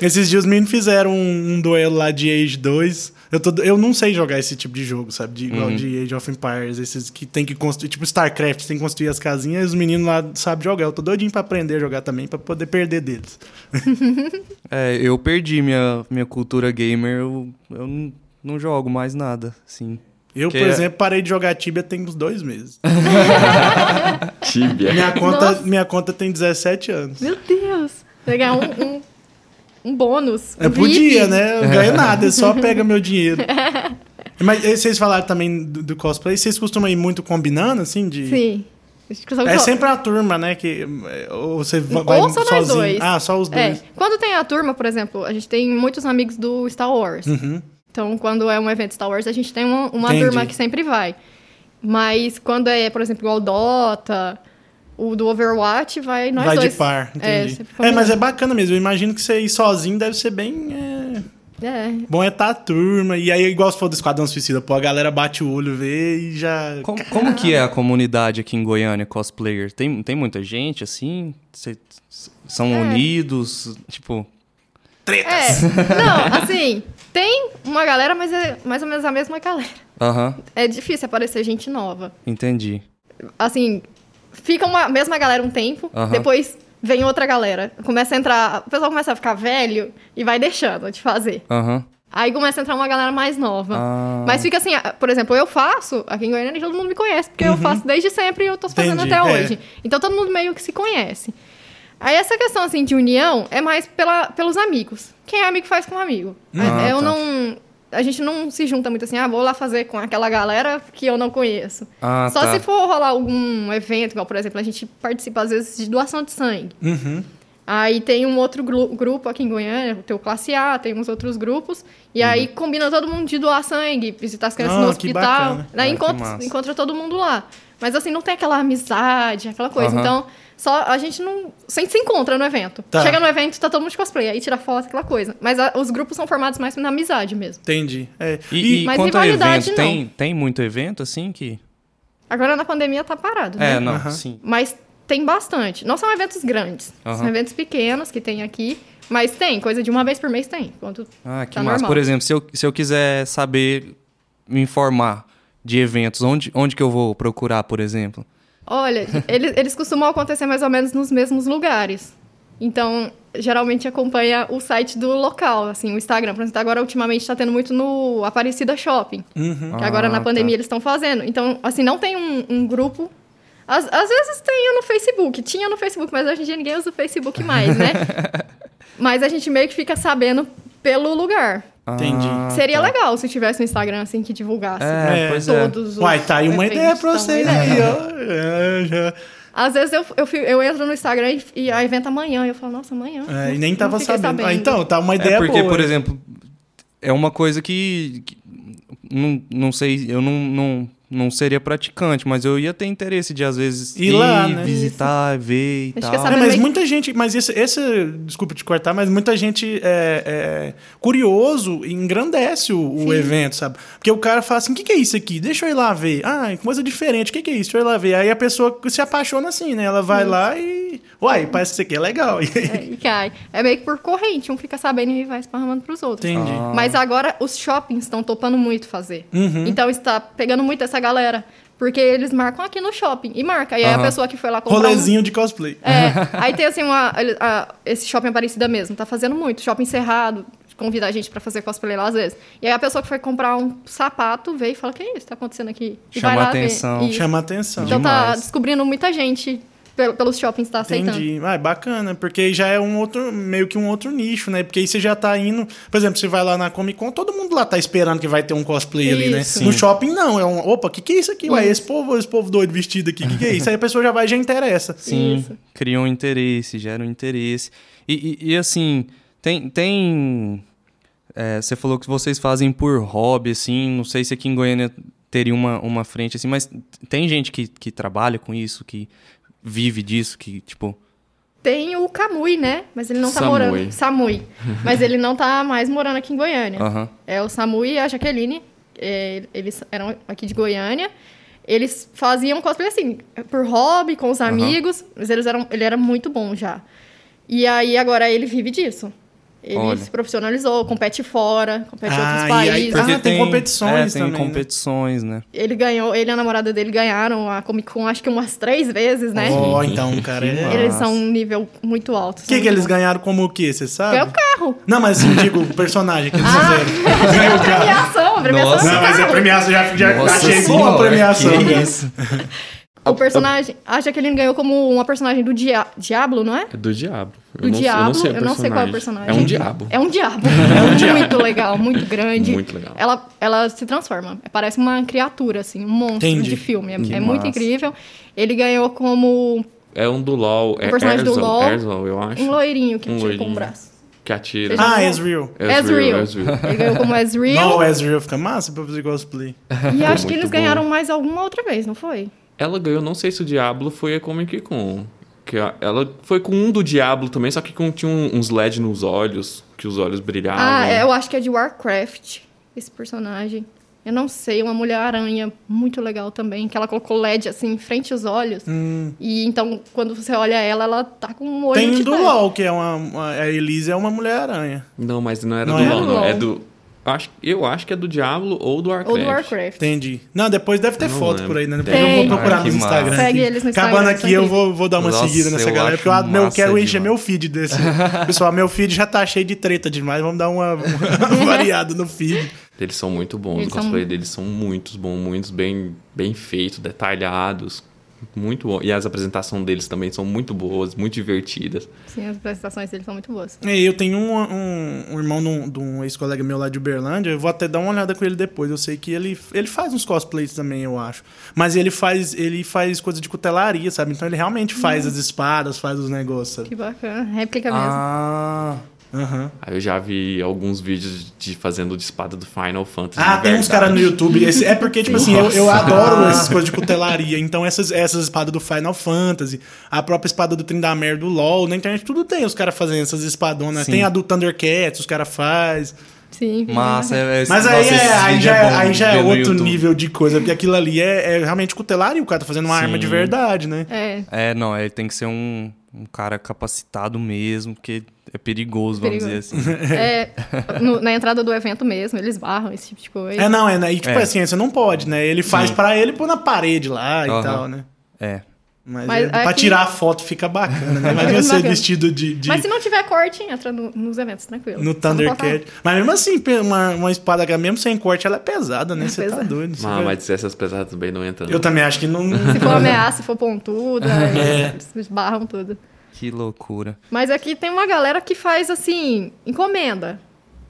Esses dias os meninos fizeram um, um duelo lá de Age 2. Eu, tô, eu não sei jogar esse tipo de jogo, sabe? De, igual de Age of Empires, esses que tem que construir, tipo StarCraft, tem que construir as casinhas e os meninos lá sabem jogar. Eu tô doidinho pra aprender a jogar também, pra poder perder deles. [laughs] É, eu perdi minha, minha cultura gamer, eu, eu não, não jogo mais nada, sim. Eu, Que por é- exemplo, parei de jogar Tibia tem uns dois meses. [laughs] Tibia. Minha conta, Nossa. minha conta tem 17 anos. Meu Deus! Pegar um, um, um bônus. Eu um podia, VIP. né? Eu ganho nada, só pega meu dinheiro. [laughs] Mas vocês falaram também do, do cosplay, vocês costumam ir muito combinando, assim? De... Sim. Só- É sempre a turma, né? Que, ou você vai Ou só nós sozinho. dois. Ah, só os É, dois. quando tem a turma, por exemplo, a gente tem muitos amigos do Star Wars. Uhum. Então, quando é um evento Star Wars, a gente tem uma, uma turma que sempre vai. Mas quando é, por exemplo, igual o Dota, o do Overwatch, vai nós vai dois. de par, É, entendi. sempre É, mas é bacana mesmo. Eu imagino que você ir sozinho deve ser bem. é, É. Bom é estar a turma. E aí, igual se for do Esquadrão Suicida, pô, a galera bate o olho, vê e já. Como, como que é a comunidade aqui em Goiânia, cosplayer? Tem, tem muita gente, assim? Cê- são É. unidos? Tipo, É, não, assim, tem uma galera, mas é mais ou menos a mesma galera. aham, É difícil aparecer gente nova. entendi. Assim, fica uma mesma galera um tempo, depois vem outra galera. Começa a entrar, o pessoal começa a ficar velho e vai deixando de fazer. Aí começa a entrar uma galera mais nova. Ah. Mas fica assim, ah, por exemplo, eu faço, aqui em Goiânia todo mundo me conhece, porque eu faço desde sempre e eu tô fazendo Entendi, até é. hoje. Então todo mundo meio que se conhece. Aí essa questão assim de união é mais pela, pelos amigos. Quem é amigo faz com amigo. Ah, eu tá. não. A gente não se junta muito assim, ah, vou lá fazer com aquela galera que eu não conheço. Ah, Só tá. se for rolar algum evento, igual, por exemplo, a gente participa às vezes de doação de sangue. Uhum. Aí tem um outro gru- grupo aqui em Goiânia, tem o Classe A, tem uns outros grupos. E aí combina todo mundo de doar sangue, visitar as crianças Uhum. Ah, no que hospital. Daí Ah, encontra, encontra todo mundo lá. Mas assim, não tem aquela amizade, aquela coisa. Aham. Então, só a gente não. Sempre se encontra no evento. Tá. Chega no evento, tá todo mundo de cosplay, aí tira foto, aquela coisa. Mas a- os grupos são formados mais na amizade mesmo. Entendi. É. E, e Mas quanto a rivalidade, evento, não. tem, tem muito evento, assim, que... Agora na pandemia tá parado, É, né? não, Aham. sim. Mas tem bastante. Não são eventos grandes. São Aham. eventos pequenos que tem aqui. Mas tem, coisa de uma vez por mês tem. Enquanto Ah, que tá massa. normal. Por exemplo, se eu, se eu quiser saber, me informar de eventos, onde, onde que eu vou procurar, por exemplo? Olha, eles, eles costumam acontecer mais ou menos nos mesmos lugares. Então, geralmente acompanha o site do local, assim, o Instagram. Por exemplo, agora ultimamente está tendo muito no Aparecida Shopping. Uhum. Que agora Ah, na pandemia tá. eles estão fazendo. Então, assim, não tem um, um grupo. Às, às vezes tem no Facebook. Tinha no Facebook, mas hoje em dia ninguém usa o Facebook mais, né? [laughs] mas a gente meio que fica sabendo pelo lugar. Entendi. Ah, Seria tá. legal se tivesse um Instagram assim que divulgasse. É, É, pois é. Todos os Uai, tá aí uma ideia pra tá vocês aí, ó. É, já- Às vezes eu, eu, eu entro no Instagram e, e a evento amanhã. Eu falo, nossa, amanhã. É, e nem tava fiquei sabendo. Ah, então, tá uma ideia É porque, boa. por exemplo, é uma coisa que, que não, não sei, eu não, não, não seria praticante, mas eu ia ter interesse de, às vezes, Ir lá, né? visitar, ver e Acho tal. É, mas muita gente, mas esse, esse, desculpa te cortar, mas muita gente é, é curioso e engrandece o, o evento, sabe? Porque o cara fala assim, o que, que é isso aqui? Deixa eu ir lá ver. Ah, coisa diferente, o que, que é isso? Deixa eu ir lá ver. Aí a pessoa se apaixona assim, né? Ela vai lá e... Uai, parece que isso aqui é legal. E É, e cai. É meio que por corrente, um fica sabendo e vai esparramando pros outros. Entendi. Ah. Mas agora os shoppings estão topando muito fazer. Uhum. Então está pegando muito essa galera. Porque eles marcam aqui no shopping. E marca. E aí Aham. a pessoa que foi lá comprar. um- Rolezinho de cosplay. É, [laughs] aí tem assim uma. a- esse shopping Aparecida mesmo, tá fazendo muito. Shopping cerrado, convida a gente pra fazer cosplay lá às vezes. E aí a pessoa que foi comprar um sapato veio e fala: Que é isso tá acontecendo aqui? E Chama vai lá atenção. ver. Chama atenção. Então tá Demais. descobrindo muita gente pelos shoppings tá aceitando. Entendi. Ah, é bacana, porque já é um outro, meio que um outro nicho, né? Porque aí você já tá indo. Por exemplo, você vai lá na Comic Con, todo mundo lá tá esperando que vai ter um cosplay ali, né? Isso. No Sim. shopping, não. É um. Opa, o que, que é isso aqui? Ué, Isso. esse povo, esse povo doido vestido aqui, o que, que é isso? Aí a pessoa já vai e já interessa. [laughs] Sim, Isso. cria um interesse, gera um interesse. E, e- e, assim, tem. tem é, você falou que vocês fazem por hobby, assim. Não sei se aqui em Goiânia teria uma, uma frente assim, mas tem gente que, que trabalha com isso, que vive disso, que, tipo. Tem o Camui, né? Mas ele não tá Samui. morando. Samui. [laughs] Mas ele não tá mais morando aqui em Goiânia. Aham. É o Samu e a Jaqueline. é, eles eram aqui de Goiânia. Eles faziam cosplay assim, por hobby, com os amigos, mas eles eram, ele era muito bom já. E aí agora ele vive disso. Ele Olha. se profissionalizou, compete fora, compete em outros Ah, e aí- países. Ah, tem competições é, tem também, né? competições, né? Ele ganhou, ele e a namorada dele ganharam a Comic Con acho que umas três vezes, né? Ó, então, cara. Que é- massa. Eles são um nível muito alto. O que, que eles ganharam como o quê? Você sabe? Ganhou o carro. Não, mas assim, digo, o personagem que eles Ah, fizeram. Ganhou o carro. premiação, a premiação Nossa. Não, mas a premiação já, já Nossa achei boa a premiação. que isso. [laughs] O personagem. A Jaqueline ganhou como uma personagem do dia, Diablo, não é? É do diabo. Do eu não, Diablo. eu não sei, eu não sei qual é o personagem. É um diabo. É um diabo. [laughs] [laughs] muito legal, muito grande. Muito legal. Ela, ela se transforma. Parece uma criatura, assim, um monstro Entendi. de filme. É, é muito incrível. Ele ganhou como É um do LoL. É personagem do LoL. Eu acho. um loirinho que Um tira com o braço. Que atira. Ah, Ezreal. Ezreal. Ezreal. Ele ganhou como Ezreal. Não, o Ezreal fica massa pra fazer cosplay. e acho que eles bom. ganharam mais alguma outra vez, não foi? Ela ganhou, não sei se o Diablo foi a Comic Con. Que ela foi com um do Diablo também, só que com, tinha um- uns LED nos olhos, que os olhos brilhavam. Ah, é, eu acho que é de Warcraft, esse personagem. Eu não sei, uma Mulher-Aranha muito legal também, que ela colocou LED assim em frente aos olhos. E então, quando você olha ela, ela tá com um olho Tem do. LoL, que é uma, uma- A Elise é uma Mulher-Aranha. Não, mas não era Não do era LoL, não. É do. Acho, eu acho que é do Diablo ou do Warcraft. Ou do Warcraft. Entendi. Não, depois deve ter Não foto lembro. por aí, né? Depois Tem. eu vou procurar Ah, no. Instagram. Segue aqui. eles no Instagram, Acabando aqui, eu vou, vou dar uma Nossa, seguida nessa eu galera, porque eu, quero encher meu feed desse. [laughs] Pessoal, meu feed já tá cheio de treta demais. Vamos dar uma, uma [laughs] variada no feed. Eles são muito bons, Eles o são cosplay muito- deles são muitos bons, muitos bem, bem feitos, detalhados. Muito bom. E as apresentações deles também são muito boas, muito divertidas. Sim, as apresentações deles são muito boas. É, eu tenho um, um- um irmão de um- um ex-colega meu lá de Uberlândia, eu vou até dar uma olhada com ele depois. Eu sei que ele, ele faz uns cosplays também, eu acho. Mas ele faz, ele faz coisa de cutelaria, sabe? Então ele realmente faz as espadas, faz os negócios, sabe? Que bacana. Réplica mesmo. Ah, Aham. Aí eu já vi alguns vídeos de fazendo de espada do Final Fantasy. Ah, tem uns caras no YouTube. Esse- é porque, tipo assim, eu, eu adoro essas coisas de cutelaria. Então, essas, essas espadas do Final Fantasy, a própria espada do Trindamer do LoL, na internet tudo tem os caras fazendo essas espadonas. Sim. Tem a do Thundercats, os caras fazem. Sim. bacana. É, é, Mas nossa, aí, esse é, aí, já, é- bom aí já é outro YouTube. nível de coisa, porque aquilo ali é, é realmente cutelaria, o cara tá fazendo uma Sim. arma de verdade, né? É, É, não, ele tem que ser um, um cara capacitado mesmo, porque é perigoso, vamos Perigoso. dizer assim. [laughs] é [laughs] no- na entrada do evento mesmo, eles barram esse tipo de coisa. É, não, é, né? E tipo É. assim, você não pode, né? Ele faz Sim. pra ele pôr na parede lá e Aham. tal, né? É. Mas, Mas é, pra aqui- tirar a foto fica bacana, né? [laughs] É você bacana. vestido de, de- Mas se não tiver corte, entra no- nos eventos, tranquilo. no Thundercat. Mas mesmo assim, uma, uma espada que mesmo sem corte, ela é pesada, né? É Você tá pesada. doido. você Ah, mas essas pesadas também não entram. Eu também acho que não. Se for [laughs] ameaça, se for pontuda, É. eles barram tudo. Que loucura. Mas aqui tem uma galera que faz, assim, encomenda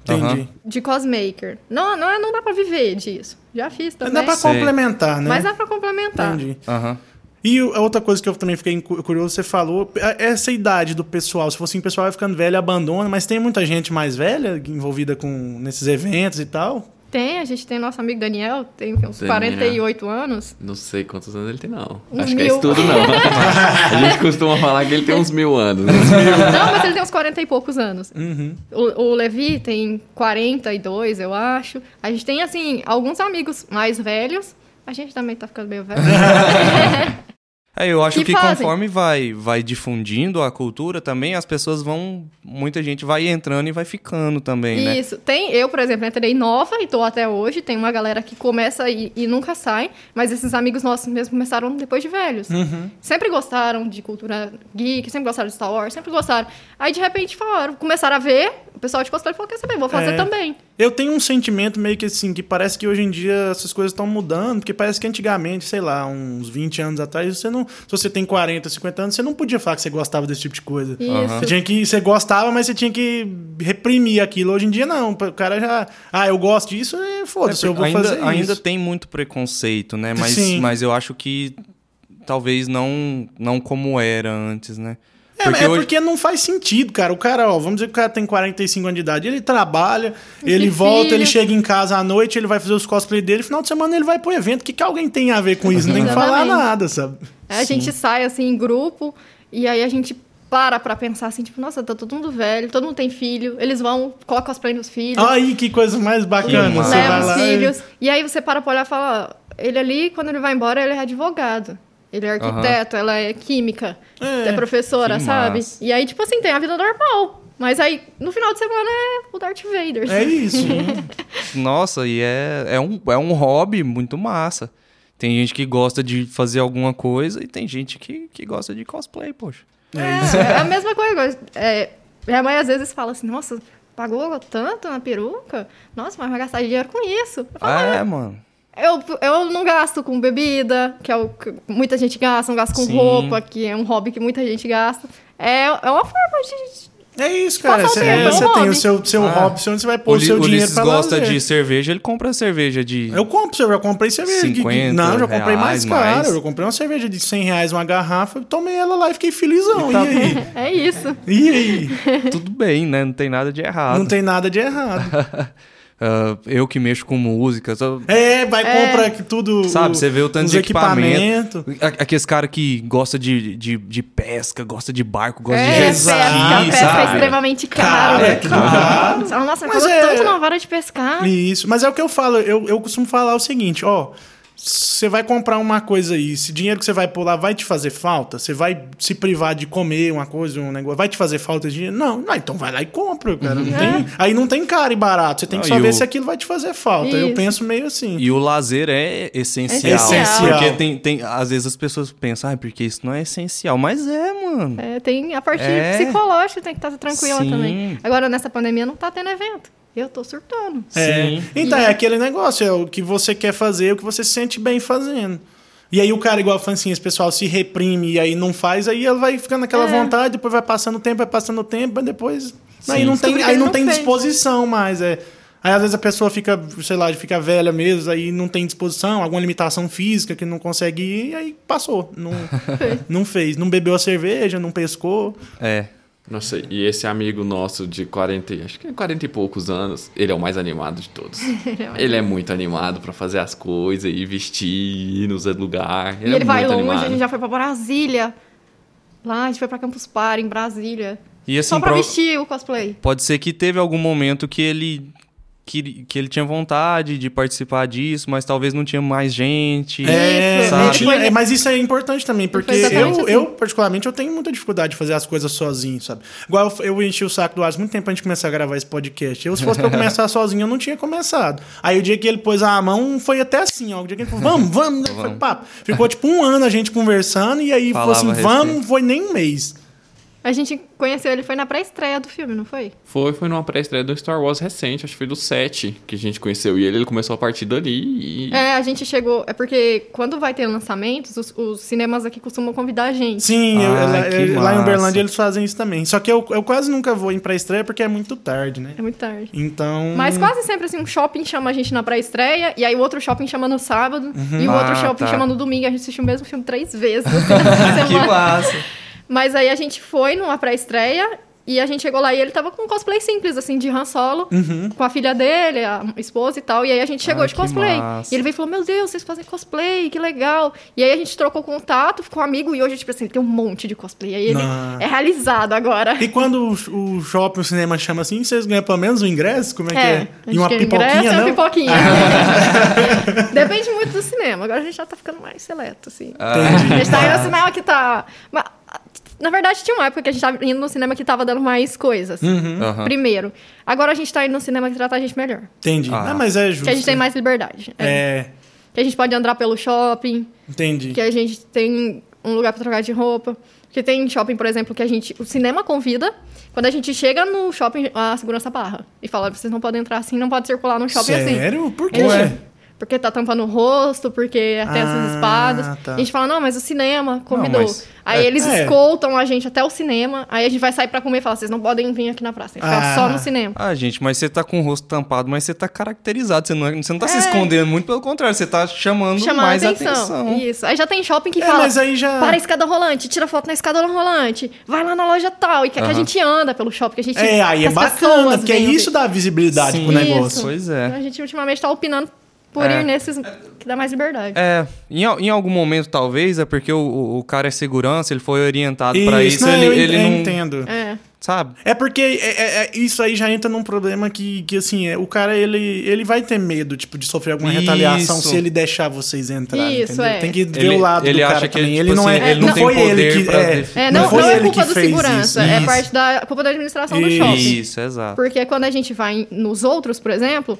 Entendi. De cosmaker. Não, não, não dá pra viver disso. Já fiz também. Dá pra Sei. complementar, né? Mas dá pra complementar. Entendi. Aham. E a outra coisa que eu também fiquei cu- curioso, você falou, é essa idade do pessoal. Se fosse assim, o pessoal vai ficando velho, abandona, mas tem muita gente mais velha envolvida com nesses eventos e tal. Tem, a gente tem nosso amigo Daniel, tem uns Daniel. 48 anos. Não sei quantos anos ele tem, não. Uns Acho que é mil. isso tudo, não. [laughs] A gente costuma falar que ele tem uns mil anos. Não, mas ele tem uns 40 e poucos anos. Uhum. O, o Levi tem 42, eu acho. A gente tem, assim, alguns amigos mais velhos. A gente também tá ficando meio velho. [laughs] É, eu acho Que que, conforme vai, vai difundindo a cultura também, as pessoas vão. Muita gente vai entrando e vai ficando também, né? Isso. Tem, eu, por exemplo, entrei nova e tô até hoje. Tem uma galera que começa e, e nunca sai. Mas esses amigos nossos mesmo começaram depois de velhos. Uhum. Sempre gostaram de cultura geek, sempre gostaram de Star Wars, sempre gostaram. Aí, de repente, falaram, começaram a ver, o pessoal de cosplay falou, quer saber, vou fazer É. também. Eu tenho um sentimento meio que assim, que parece que hoje em dia essas coisas estão mudando, porque parece que antigamente, sei lá, uns 20 anos atrás, você não. Se você tem 40, 50 anos, você não podia falar que você gostava desse tipo de coisa. Isso. Você tinha que. Você gostava, mas você tinha que reprimir aquilo. Hoje em dia, não. O cara já. Ah, eu gosto disso, e foda-se, É, eu vou ainda, fazer ainda isso. tem muito preconceito, né? Mas, Sim. mas eu acho que talvez não, não como era antes, né? É, é porque não faz sentido, cara. O cara, ó, vamos dizer que o cara tem 45 anos de idade, ele trabalha, ele tem volta, filho. ele chega em casa à noite, ele vai fazer os cosplay dele, final de semana ele vai pro evento. O que, que alguém tem a ver com isso? Não tem que falar nada, sabe? Aí a gente sai assim em grupo e aí a gente para pra pensar assim, tipo, nossa, tá todo mundo velho, todo mundo tem filho, eles vão, colocam cosplay nos filhos, Aí, que coisa mais bacana. Que Você vai levam os lá e- filhos. E aí você para pra olhar e fala, ó, ele ali, quando ele vai embora, ele é advogado. Ele é arquiteto, ela é química, É, é, professora, sabe? massa. E aí, tipo assim, tem a vida normal. Mas aí, no final de semana, é o Darth Vader. É isso. [laughs] Nossa, e é, é, um, é um hobby muito massa. Tem gente que gosta de fazer alguma coisa e tem gente que, que gosta de cosplay, poxa. É, é a mesma coisa. É, minha mãe às vezes fala assim, nossa, pagou tanto na peruca? Nossa, mas vai gastar dinheiro com isso. Falo, Ah, é, mano. Eu, eu não gasto com bebida, que é o que muita gente gasta, não gasto com Sim. roupa, que é um hobby que muita gente gasta. É, é uma forma de. É isso, cara. O Você, tempo, é um você tem o seu, seu Ah. hobby, onde você vai O, pôr o Li- seu o dinheiro pra gosta lazer. de cerveja, ele compra cerveja de. Eu compro, eu já comprei cerveja. de- 50 não, já comprei mais caro. mais. Eu comprei uma cerveja de 100 reais, uma garrafa, tomei ela lá e fiquei felizão. E, tá aí? [laughs] É isso. E aí? Tudo bem, né? Não tem nada de errado. Não tem nada de errado. [laughs] Ah, eu que mexo com música. só- É, vai, É. compra tudo. Sabe, você vê o tanto de equipamento. equipamento. A- Aqueles caras que gosta de, de, de pesca, gosta de barco, gosta de É, jet pesca. ski, pesca é extremamente Cara, cara. é caro. Nossa, Mas é- tanto na vara de pescar. Isso, mas é o que eu falo, eu, eu costumo falar o seguinte, ó. Você vai comprar uma coisa aí, esse dinheiro que você vai pôr lá vai te fazer falta? Você vai se privar de comer uma coisa, um negócio, vai te fazer falta esse dinheiro? Não, não então vai lá e compra, cara. Não tem, aí não tem caro e barato, você tem que Não, só ver o- se aquilo vai te fazer falta. Eu Isso. penso meio assim. E o lazer é essencial. Essencial. Porque tem, tem, às vezes as pessoas pensam, ah, porque isso não é essencial. Mas é, mano. É, tem a parte É. psicológica, tem que estar tranquila Sim. também. Agora, nessa pandemia, não tá tendo evento. Eu tô surtando. É. Sim. Então, é aquele negócio, é o que você quer fazer, o que você se sente bem fazendo. E aí o cara, igual fala assim, esse pessoal se reprime e aí não faz, aí ele vai ficando naquela É. vontade, depois vai passando o tempo, vai passando o tempo, mas depois. Aí Sim. não tem, aí não não tem fez. disposição mais. É. Aí às vezes a pessoa fica, sei lá, fica velha mesmo, aí não tem disposição, alguma limitação física que não consegue ir, e aí passou. Não, [laughs] não fez. Não bebeu a cerveja, não pescou. É. Nossa, e esse amigo nosso de 40, e- acho que é 40 e poucos anos, ele é o mais animado de todos. [laughs] ele é muito animado pra fazer as coisas, ir vestir, ir nos lugares. E ele é vai muito longe, animado. a gente já foi pra Brasília. Lá, a gente foi pra Campus Party, em Brasília. E assim, Só pra pro- vestir o cosplay. pode ser que teve algum momento que ele. Que, que ele tinha vontade de participar disso, mas talvez não tinha mais gente. É, tinha- é, mas isso é importante também, porque eu, assim. eu, particularmente, eu tenho muita dificuldade de fazer as coisas sozinho, sabe? Igual eu, eu enchi o saco do Ars muito tempo antes de começar a gravar esse podcast. Eu, se fosse pra eu [laughs] começar sozinho, eu não tinha começado. Aí o dia que ele pôs a mão, foi até assim, ó. O dia que ele falou, vamos, vamos, né? Foi papo. Ficou tipo um ano a gente conversando, e aí falou Falava assim, a vamos, foi nem um mês. A gente conheceu ele, foi na pré-estreia do filme, não foi? Foi, foi numa pré-estreia do Star Wars recente, acho que foi do 7 que a gente conheceu. E ele, ele começou a partir dali e... É, a gente chegou. É porque quando vai ter lançamentos, os, os cinemas aqui costumam convidar a gente. Sim, eu- Ah, lá, que eu- lá em. Uberlândia eles fazem isso também. Só que eu, eu quase nunca vou em pré-estreia porque é muito tarde, né? É muito tarde. Então. Mas quase sempre assim, um shopping chama a gente na pré-estreia, e aí o outro shopping chama no sábado, e o Ah, outro shopping tá. chama no domingo, a gente assistiu o mesmo filme três vezes. [laughs] na Que semana. massa. Mas aí a gente foi numa pré-estreia e a gente chegou lá e ele tava com um cosplay simples, assim, de Han Solo, com a filha dele, a esposa e tal. E aí a gente chegou Ah, de cosplay. E ele veio e falou: Meu Deus, vocês fazem cosplay, que legal. E aí a gente trocou contato, ficou amigo, e hoje, tipo assim, ele tem um monte de cosplay. E aí ele Não. é realizado agora. E quando o, o shopping, o cinema chama assim, vocês ganham pelo menos o ingresso? Como é, É, que é? gente E uma pipoquinha, ingresso e uma não? pipoquinha. [laughs] Depende muito do cinema. Agora a gente já tá ficando mais seleto, assim. Ah. A gente tá indo no cinema que tá. Mas, Na verdade, tinha uma época que a gente tava indo no cinema que tava dando mais coisas. Uhum. Aham. Primeiro. Agora a gente tá indo no cinema que trata a gente melhor. Entendi. Ah. Ah, mas é justo. Que a gente tem mais liberdade. É. É, Que a gente pode andar pelo shopping. entendi. Que a gente tem um lugar pra trocar de roupa. Porque tem shopping, por exemplo, que a gente. O cinema convida. Quando a gente chega no shopping, a segurança barra. E fala, vocês não podem entrar assim, não pode circular no shopping assim. Sério? Por quê? Ele- Porque tá tampando o rosto, porque tem Ah, essas espadas. tá. A gente fala, não, mas o cinema convidou. mas- aí é- eles é. escoltam a gente até o cinema. Aí a gente vai sair pra comer e fala, vocês não podem vir aqui na praça. A gente fica Ah. só no cinema. Ah, gente, mas você tá com o rosto tampado, mas você tá caracterizado. Você não, é- você não tá se É. escondendo, muito pelo contrário, você tá chamando, Chamando mais atenção. atenção. Isso. Aí já tem shopping que É, fala. mas aí já- Para a escada rolante, tira foto na escada rolante, vai lá na loja tal. E quer que a gente anda pelo shopping, que a gente. É, aí que é bacana, porque venham isso dá visibilidade Sim. pro negócio. Isso. Pois é. Então a gente ultimamente tá opinando por É. ir nesses que dá mais liberdade. É, em, em algum momento talvez, é porque o, o- cara é segurança, ele foi orientado pra isso, não, ele, eu, ele eu não, entendo. É. sabe? É porque é- é- é- isso aí já entra num problema que, que assim, é, o cara ele, ele vai ter medo, tipo, de sofrer alguma Isso. retaliação se ele deixar vocês entrarem, Isso, entendeu? é. Tem que ver Ele- o lado ele do cara acha que, também. tipo Ele não assim, é, ele não não tem foi poder ele que é. É, não, foi não é ele culpa que do fez segurança, isso. é parte da culpa da administração do shopping. Isso, exato. Porque quando a gente vai nos outros, por exemplo,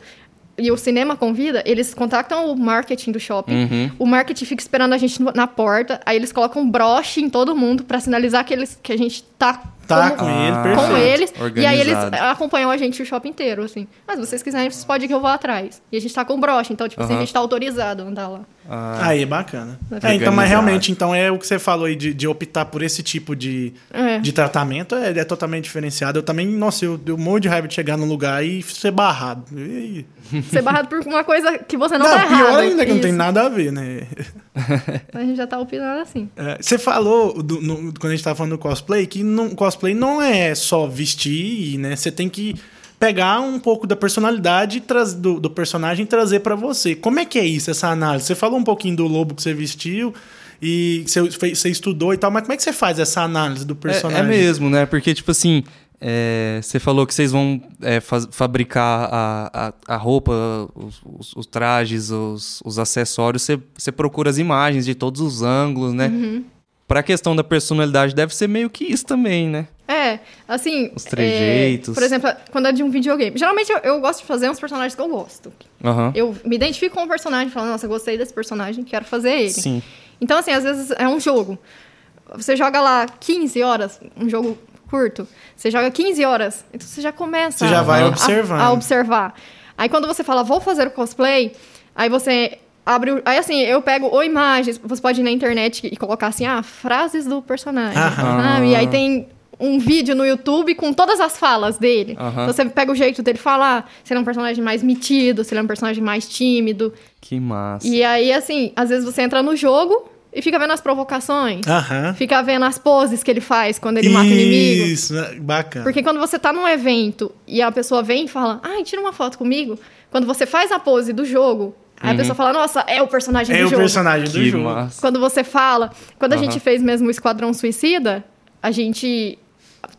e o cinema convida, eles contactam o marketing do shopping. Uhum. O marketing fica esperando a gente na porta, aí eles colocam um broche em todo mundo pra sinalizar que, eles, que a gente tá, Tá como- com ele, perfeito. com eles. E aí eles Organizado. acompanham a gente o shopping inteiro, assim. Mas se vocês quiserem, vocês podem ir que eu vou atrás. E a gente tá com broche, então, tipo assim, a gente tá autorizado a andar lá. Ah, Aí, bacana. É, então, organizado. mas realmente, então é o que você falou aí de, de optar por esse tipo de, É. de tratamento é, é totalmente diferenciado. Eu também, nossa, eu deu um monte de raiva de chegar num lugar e ser barrado. E- [laughs] Ser barrado por uma coisa que você não, Não, tá pior errado. ainda que não tem Isso. nada a ver, né? [laughs] A gente já tá opinando assim. É, Você falou, do- no- quando a gente tava falando do cosplay, que não, cosplay não é só vestir, né? Você tem que pegar um pouco da personalidade do, do personagem e trazer pra você. Como é que é isso, essa análise? Você falou um pouquinho do lobo que você vestiu e você, fez- você estudou e tal, mas como é que você faz essa análise do é, personagem? é mesmo, né? Porque, tipo assim, é, você falou que vocês vão é, faz- fabricar a, a, a roupa, os, os- os trajes, os, os acessórios, você, você procura as imagens de todos os ângulos, né? Uhum. Pra questão da personalidade, deve ser meio que isso também, né? É, assim. Os trejeitos. é, por exemplo, quando é de um videogame. Geralmente eu, eu gosto de fazer uns personagens que eu gosto. Aham. Eu me identifico com o personagem, falo, nossa, eu gostei desse personagem, quero fazer ele. Sim. Então, assim, às vezes é um jogo. Você joga lá 15 horas, um jogo curto. Você joga 15 horas, então você já começa Você já vai a- observando. A, observar. Aí quando você fala, vou fazer o cosplay, aí você abre. Aí assim, eu pego ou imagens, você pode ir na internet e colocar assim, ah, frases do personagem. Aham. E aí tem um vídeo no YouTube com todas as falas dele. Aham. Então você pega o jeito dele falar, se ele é um personagem mais metido, se ele é um personagem mais tímido. Que massa. E aí, assim, às vezes você entra no jogo e fica vendo as provocações. Aham. Fica vendo as poses que ele faz quando ele mata o inimigo. Isso, né? bacana. Porque quando você tá num evento e a pessoa vem e fala, ai, tira uma foto comigo. Quando você faz a pose do jogo, aí a pessoa fala, nossa, é o personagem é do o jogo. personagem do Que jogo. massa. Quando você fala. Quando a Aham. gente fez mesmo o Esquadrão Suicida, a gente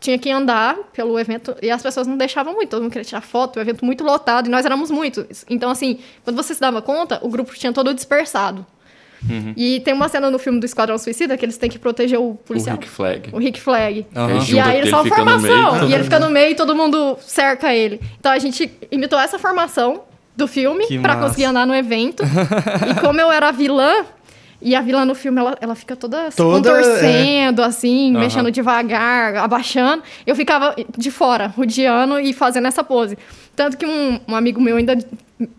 tinha que andar pelo evento e as pessoas não deixavam muito, todo mundo queria tirar foto, o evento muito lotado e nós éramos muitos. Então, assim, quando você se dava conta, o grupo tinha todo dispersado. Uhum. E tem uma cena no filme do Esquadrão Suicida que eles têm que proteger o O policial. Rick Flag. O Rick Flag. Aí E aí que ele ele só formação. e ele fica no meio e todo mundo cerca ele. Então a gente imitou essa formação do filme massa. conseguir andar no evento. [laughs] e como eu era vilã, e a vilã no filme, ela, ela fica toda se Toda, contorcendo, assim, Aham. mexendo devagar, abaixando. Eu ficava de fora, rodeando e fazendo essa pose. Tanto que um, um amigo meu ainda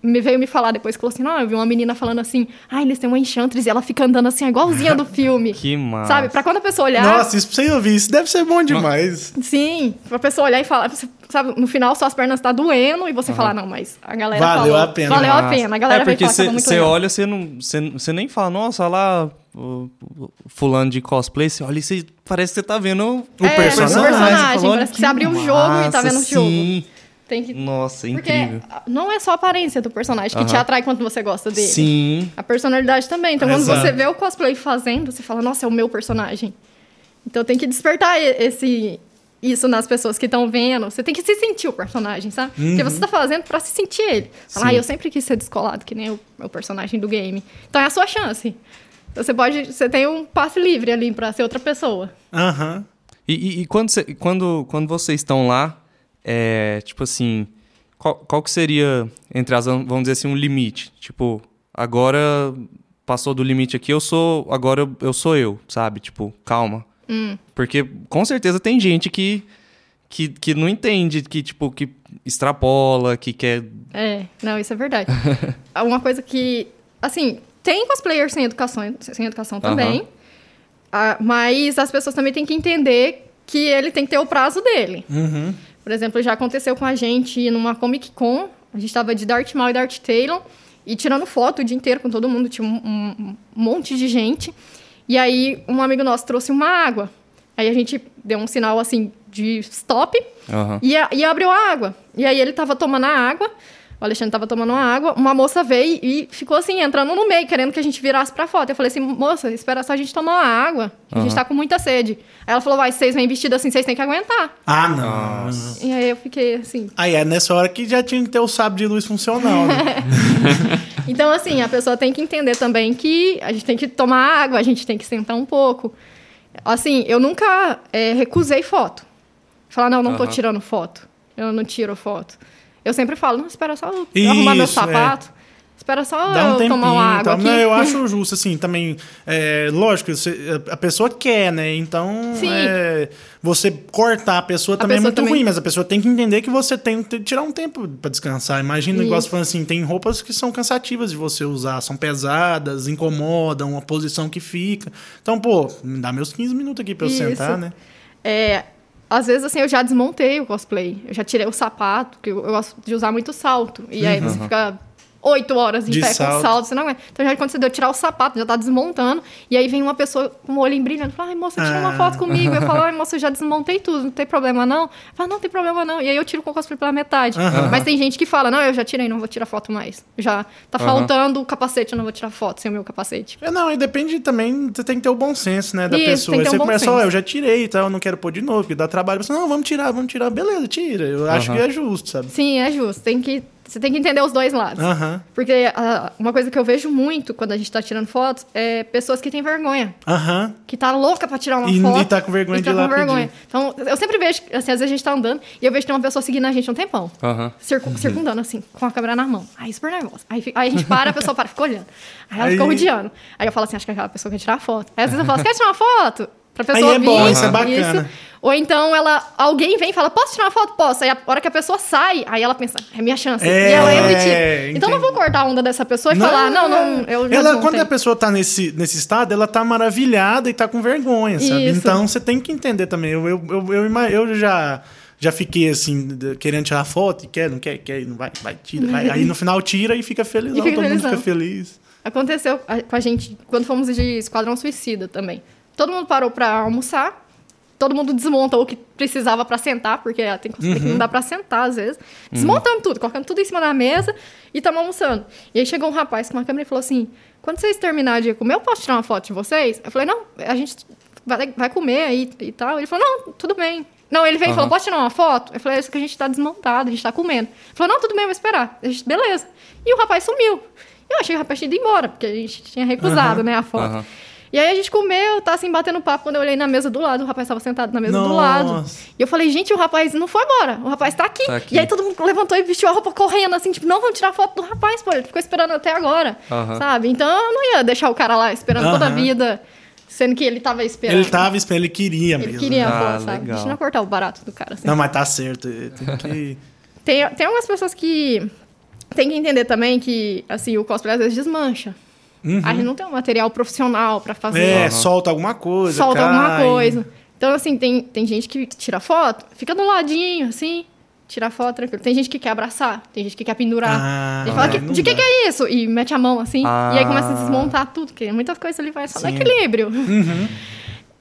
me veio me falar depois, falou assim, não, eu vi uma menina falando assim, ah, eles têm uma Enchantress e ela fica andando assim, igualzinha do filme. Que massa. Sabe? Pra quando a pessoa olhar... Nossa, isso pra você ouvir, isso deve ser bom demais. Sim, pra pessoa olhar e falar, sabe, no final suas pernas tá doendo e você falar, não, mas a galera Valeu falou, a pena. Valeu a Massa. pena, a galera é porque que você olha, você não, você, nem fala, nossa, olha lá fulano de cosplay, você olha e você, parece que você tá vendo o O personagem. o personagem, olha parece que você abriu o jogo e tá vendo o jogo. Sim. Tem que... Nossa, Porque incrível. não é só a aparência do personagem que te atrai quando você gosta dele. Sim. A personalidade também. Então, quando Exato. você vê o cosplay fazendo, você fala, nossa, é o meu personagem. Então, tem que despertar e- esse isso nas pessoas que estão vendo. Você tem que se sentir o personagem, sabe? Porque você tá fazendo pra se sentir ele. Falar, Sim. ah, eu sempre quis ser descolado, que nem o meu personagem do game. Então, é a sua chance. Então, você pode... Você tem um passe livre ali pra ser outra pessoa. Aham. E, e- e quando, você- quando, quando vocês estão lá, é, tipo assim, qual, qual que seria, entre as, vamos dizer assim, um limite? Tipo, agora passou do limite aqui, eu sou, agora eu, eu sou eu, sabe? Tipo, calma. Porque com certeza tem gente que, que, que não entende, que tipo, que extrapola, que quer. É, não, isso é verdade. [laughs] Uma coisa que, assim, tem cosplayers sem educação, sem educação também, ah, mas as pessoas também têm que entender que ele tem que ter o prazo dele. Uhum. Por exemplo, já aconteceu com a gente numa Comic Con, a gente tava de Darth Maul e Darth Talon, e tirando foto o dia inteiro com todo mundo, tinha um, um- monte de gente. E aí, um amigo nosso trouxe uma água. Aí a gente deu um sinal, assim, de stop, Aham. e, a- e abriu a água. E aí ele tava tomando a água, o Alexandre tava tomando uma água, uma moça veio e ficou assim, entrando no meio, querendo que a gente virasse pra foto. Eu falei assim, moça, espera só a gente tomar uma água, que a gente tá com muita sede. Aí ela falou, vai, vocês vêm vestidos assim, vocês têm que aguentar. Ah, não. E aí eu fiquei assim. Aí é nessa hora que já tinha que ter o sábio de luz funcional, né? [laughs] Então, assim, a pessoa tem que entender também que a gente tem que tomar água, a gente tem que sentar um pouco. Assim, eu nunca é, recusei foto. Falar, não, não tô Aham. tirando foto. Eu não tiro foto. Eu sempre falo, não, espera só eu arrumar meu é. sapato. Espera só Dá um tempinho tomar uma e água aqui. Não, eu [laughs] acho justo, assim, também. É, lógico, a pessoa quer, né? Então, é, você cortar a pessoa também pessoa é muito também- ruim, mas a pessoa tem que entender que você tem que tirar um tempo pra descansar. Imagina, igual você Isso. falando assim, tem roupas que são cansativas de você usar, são pesadas, incomodam, a posição que fica. Então, pô, me dá meus 15 minutos aqui pra eu Isso. sentar, né? É, às vezes, assim, eu já desmontei o cosplay. Eu já tirei o sapato, porque eu, eu gosto de usar muito salto. E aí você fica oito horas em De pé salto. com salto, você não aguenta. Então já aconteceu de eu tirar o sapato, já tá desmontando. E aí vem uma pessoa com o olho brilhando, fala, ai, moça, tira uma Ah. foto comigo. Eu falo, ai, [laughs] moça, eu já desmontei tudo, não tem problema não. Fala, não tem problema não. E aí eu tiro com o cosplay pela metade. Aham. Mas tem gente que fala, não, eu já tirei, não vou tirar foto mais. Já tá Aham. faltando o capacete, eu não vou tirar foto sem o meu capacete. É, não, e depende também, você tem que ter o bom senso, né, da Isso, pessoa. você um bom começa, ó, eu já tirei e tal, eu não quero pôr de novo, porque dá trabalho. Você, não, vamos tirar, vamos tirar. Beleza, tira. Eu acho Aham. que é justo, sabe? Sim, é justo. Tem que, você tem que entender os dois lados. Porque ah, uma coisa que eu vejo muito quando a gente tá tirando fotos é pessoas que têm vergonha. aham. Que tá louca pra tirar uma E- foto. e tá com vergonha e de tá ir lá com vergonha. pedir. Então, eu sempre vejo, assim, às vezes a gente tá andando e eu vejo que tem uma pessoa seguindo a gente um tempão. Circu-. Circundando, assim, com a câmera na mão. Aí, super nervosa. Aí, fica- aí a gente [laughs] para, a pessoa para, fica olhando. Aí ela Aí- fica rodeando. Aí eu falo assim, acho que aquela pessoa quer tirar foto. Aí às vezes eu falo, você quer tirar uma foto? Pra pessoa Aí é vir. bom, isso é bacana. Ou então ela, alguém vem e fala, posso tirar uma foto? Posso. Aí a hora que a pessoa sai, aí ela pensa, é minha chance. É, e ela e tira. Então eu não vou cortar a onda dessa pessoa e falar, não, não, eu já ela, desmontei. Quando a pessoa tá nesse, nesse estado, ela tá maravilhada e tá com vergonha, sabe? Isso. Então você tem que entender também. Eu, eu, eu, eu, eu já, já fiquei assim, querendo tirar foto e quer, não quer, quer, não vai, vai, tira. Vai. Aí no final tira e fica feliz. E fica todo mundo felizão. fica feliz. Aconteceu com a gente quando fomos de Esquadrão Suicida também. Todo mundo parou pra almoçar, todo mundo desmontou o que precisava pra sentar, porque ah, tem coisa que Uhum. não dá pra sentar às vezes. Desmontando tudo, colocando tudo em cima da mesa e estamos almoçando. E aí chegou um rapaz com uma câmera e falou assim: quando vocês terminarem de comer, eu posso tirar uma foto de vocês? Eu falei, não, a gente vai, vai comer aí e tal. Ele falou, não, tudo bem. Não, ele veio e Aham. falou, posso tirar uma foto? Eu falei, é isso que a gente tá desmontado, a gente tá comendo. Ele falou, não, tudo bem, vou esperar. Beleza. E o rapaz sumiu. Eu achei que o rapaz tinha ido embora, porque a gente tinha recusado, né, a foto. E aí a gente comeu, tá assim, batendo papo. Quando eu olhei na mesa do lado, o rapaz estava sentado na mesa do Nossa. lado. E eu falei, gente, o rapaz não foi embora. O rapaz tá aqui. Tá aqui. E aí todo mundo levantou e vestiu a roupa correndo, assim, tipo, não, vamos tirar foto do rapaz, pô. Ele ficou esperando até agora. Aham. Sabe? Então eu não ia deixar o cara lá esperando toda a vida, sendo que ele tava esperando. Ele tava esperando, ele queria Ele mesmo. queria a Ah, foto, sabe? legal. A gente não ia cortar o barato do cara, assim. Não, mas tá certo. Tem que. [laughs] Tem, tem algumas pessoas que tem que entender também que, assim, o cosplay às vezes desmancha. A gente não tem um material profissional pra fazer. Uhum. É, Aham. solta alguma coisa. solta cai. alguma coisa. Então, assim, tem, tem gente que tira foto, fica do ladinho, assim, tira foto tranquilo. Tem gente que quer abraçar, tem gente que quer pendurar. Ah, Ele fala, é, que- de que, que é isso? E mete a mão, assim, Ah. e aí começa a desmontar tudo, porque muitas coisas ali vai só no equilíbrio. Uhum. [laughs]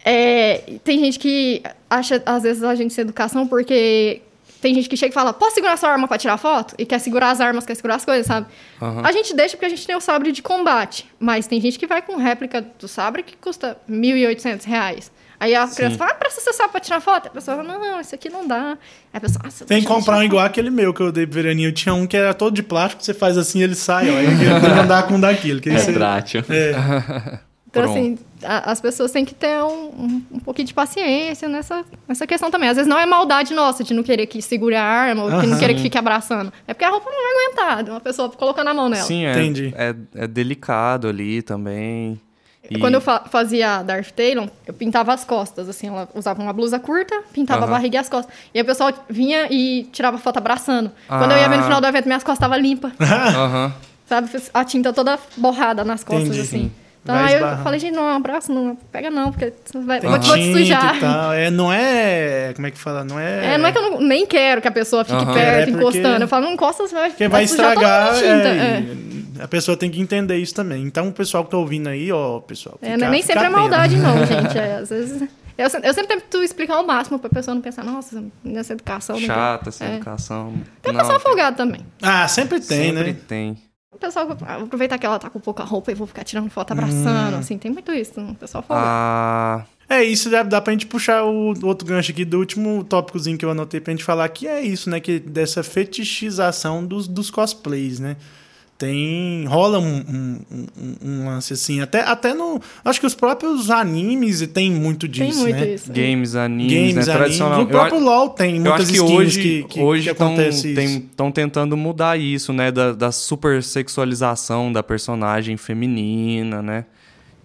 É, tem gente que acha, às vezes, a gente sem educação, porque tem gente que chega e fala, posso segurar sua arma pra tirar foto? E quer segurar as armas, quer segurar as coisas, sabe? Aham. A gente deixa porque a gente tem o sabre de combate. Mas tem gente que vai com réplica do sabre que custa 1.800 reais. Aí a criança fala, ah, presta seu sabre pra tirar foto. A pessoa fala, não, não, esse aqui não dá. Aí a pessoa, ah, Tem que comprar um igual aquele meu que eu dei pro Veraninho. Eu tinha um que era todo de plástico, você faz assim ele sai, ó. Aí eu andar com um daquele. Que aí você- Retrátil. é. [laughs] Então, Pronto. assim, a- as pessoas têm que ter um, um, um pouquinho de paciência nessa, nessa questão também. Às vezes não é maldade nossa de não querer que segure a arma ou que não querer que fique abraçando. É porque a roupa não vai aguentar. Uma pessoa colocando a mão nela. Sim, é, Entendi. é, é delicado ali também. E- Quando eu fa- fazia Darth Talon, eu pintava as costas, assim, ela usava uma blusa curta, pintava Aham. a barriga e as costas. E o pessoal vinha e tirava foto abraçando. Quando eu ia ver no Ah. final do evento, minhas costas estavam limpas, [laughs] Aham. sabe? A tinta toda borrada nas costas, Entendi. assim. Então Vai aí eu falei, gente, não, abraço, não, pega não, porque você vai, Tem vou, te- vou te tinta sujar. e tal. É, não é. Como é que fala? Não é. É, não é que eu não- nem quero que a pessoa fique Aham. perto, É, porque- encostando. Eu falo, não encosta, você vai, Porque vai sujar toda estragar. a tinta. é, É. A pessoa tem que entender isso também. Então, o pessoal que tá ouvindo aí, ó, pessoal. É, fica- é nem sempre é maldade, não, [laughs] gente. É, às vezes. Eu, eu sempre tento explicar o máximo pra pessoa não pensar, nossa, nessa educação. Chata essa É. educação. Tem Não, pessoa folgada também. Ah, sempre tem, sempre né? tem. O pessoal ah, aproveitar que ela tá com pouca roupa e vou ficar tirando foto abraçando, Hum. assim. Tem muito isso, o pessoal folgado. Ah, É isso, dá, dá pra gente puxar o outro gancho aqui do último tópicozinho que eu anotei pra gente falar, que é isso, né? Que dessa fetichização dos, dos cosplays, né? Tem. rola um, um, um- um lance assim. Até, até no. Acho que os próprios animes tem muito Tem disso, muito né? isso. games, animes, Games, né? animes. Tradicional. No Eu próprio a- LoL tem Eu muitas acho que skins hoje que, que, hoje que estão tentando mudar isso, né? Da, da super sexualização da personagem feminina, né?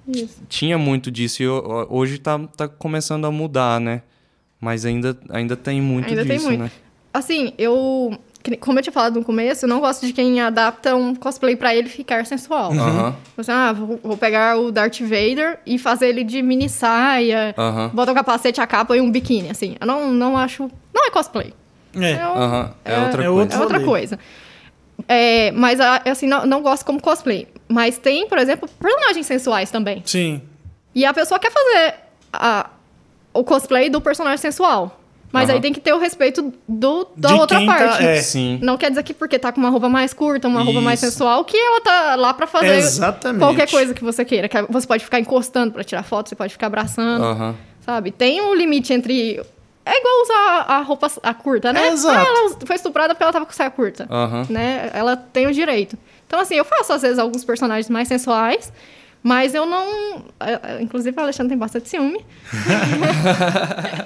Isso. Tinha muito disso e ho- hoje tá, tá começando a mudar, né? Mas ainda, ainda tem muito Ainda tem disso, muito. né? Assim, eu. Como eu tinha falado no começo, eu não gosto de quem adapta um cosplay pra ele ficar sensual. Aham, Você, ah, vou, vou pegar o Darth Vader e fazer ele de mini saia, aham, bota o capacete, a capa e um biquíni, assim. Eu não, não acho. Não é cosplay. É. É, um- aham. É, É- outra é coisa. é outra coisa. É, mas, ah, assim, não, não gosto como cosplay. Mas tem, por exemplo, personagens sensuais também. Sim. E a pessoa quer fazer a- o cosplay do personagem sensual. Mas Aham. aí tem que ter o respeito do, da De outra quem tá- parte. é. Sim. Não quer dizer que porque tá com uma roupa mais curta, uma roupa mais Isso. sensual, que ela tá lá pra fazer Exatamente. qualquer coisa que você queira. Que você pode ficar encostando pra tirar foto, você pode ficar abraçando, Aham. sabe? Tem um limite entre... É igual usar a roupa a curta, né? É, exato. Ah, ela foi estuprada porque ela tava com saia curta. Aham. Né? Ela tem o direito. Então, assim, eu faço, às vezes, alguns personagens mais sensuais, mas eu não... é, é, Inclusive, o Alexandre tem bastante ciúme. [laughs]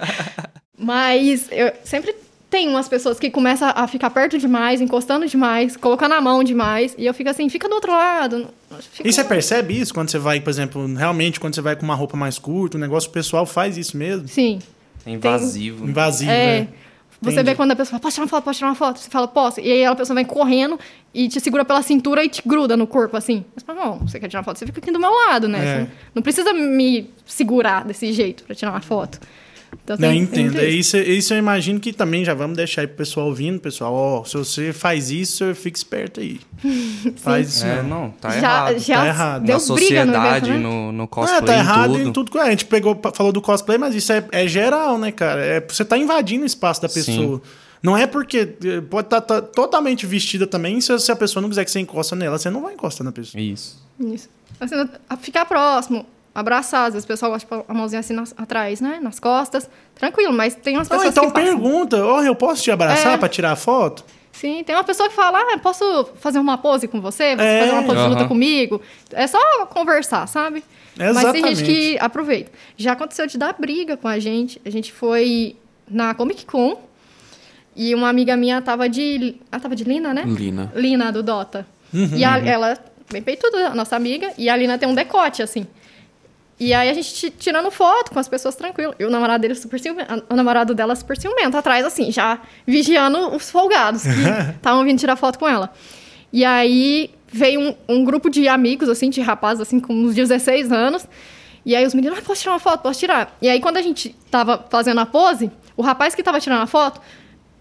Mas eu sempre tem umas pessoas que começam a ficar perto demais, encostando demais, colocando a mão demais, e eu fico assim, fica do outro lado. fica- E você percebe isso quando você vai, por exemplo, realmente quando você vai com uma roupa mais curta, o negócio pessoal faz isso mesmo? Sim. É invasivo. Invasivo, É. né? Você Entendi. vê quando a pessoa fala, posso tirar uma foto, posso tirar uma foto? Você fala, posso. E aí a pessoa vem correndo e te segura pela cintura e te gruda no corpo, assim. Você fala, não, você quer tirar uma foto? Você fica aqui do meu lado, né? É. Você não precisa me segurar desse jeito pra tirar uma foto. Então, Não, tem- tem entendo. muito É isso. isso, isso eu imagino que também já vamos deixar aí pro pessoal ouvindo, pessoal. Ó, se você faz isso, fica esperto aí. [laughs] Faz isso É, não. não, tá já, errado. já Tá errado. deu Na briga no sociedade, evento, né? no, no Ah, cosplay, tá errado em em tudo. tudo. A gente pegou, falou do cosplay, mas isso é, é geral, né, cara? É, você tá invadindo o espaço da pessoa. Não é porque eh, pode estar totalmente vestida também. Se, se a pessoa não quiser que você encosta nela, você não vai encostar na pessoa. Isso. Isso. Assim, ficar próximo, abraçar. Às vezes o pessoal gosta de pôr a mãozinha assim nas- atrás, né? Nas costas. Tranquilo, mas tem umas Não, pessoas então que pergunta, ó, eu posso te abraçar É. pra tirar a foto? Sim, tem uma pessoa que fala, ah, posso fazer uma pose com você? Você É. fazer uma pose de luta comigo? É só conversar, sabe? Mas tem Exatamente. gente que aproveita. Já aconteceu de dar briga com a gente. A gente foi na Comic Con e uma amiga minha tava de... Ela tava de Lina, né? Lina. Lina, do Dota. Uhum. E a- ela, bem peituda, nossa amiga, e a Lina tem um decote, assim. E aí a gente ti- tirando foto com as pessoas tranquilo. E o namorado dele super ciumento, o namorado dela super ciumento atrás, assim, já vigiando os folgados que [laughs] estavam vindo tirar foto com ela. E aí veio um, um grupo de amigos, assim, de rapazes, assim, com uns 16 anos. E aí os meninos, ah, posso tirar uma foto? Posso tirar? E aí quando a gente tava fazendo a pose, o rapaz que tava tirando a foto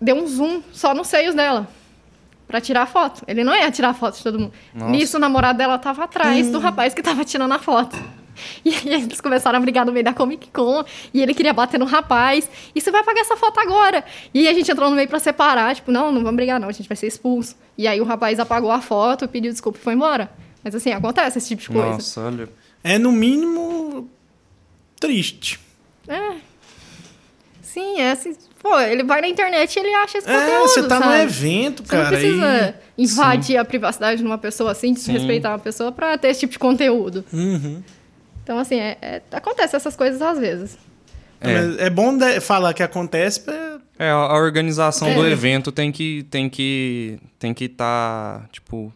deu um zoom só nos seios dela. Pra tirar a foto. Ele não ia tirar a foto de todo mundo. Nossa. Nisso, o namorado dela tava atrás do rapaz que tava tirando a foto. [laughs] E aí eles começaram a brigar no meio da Comic Con. E ele queria bater no rapaz. E você vai apagar essa foto agora. E a gente entrou no meio pra separar. Tipo, não, não vamos brigar não. A gente vai ser expulso. E aí o rapaz apagou a foto, pediu desculpa e foi embora. Mas assim, acontece esse tipo de coisa. Nossa, olha. É no mínimo triste. É. Sim, é assim. Pô, ele vai na internet e ele acha esse É, conteúdo, você tá no sabe? evento, Você não cara. precisa e- invadir a privacidade de uma pessoa assim, desrespeitar uma pessoa pra ter esse tipo de conteúdo. Uhum. Então, assim, é, é- acontece essas coisas às vezes. É. É bom de- falar que acontece pra... É, a organização É. do evento tem que tem que tem que estar, tipo,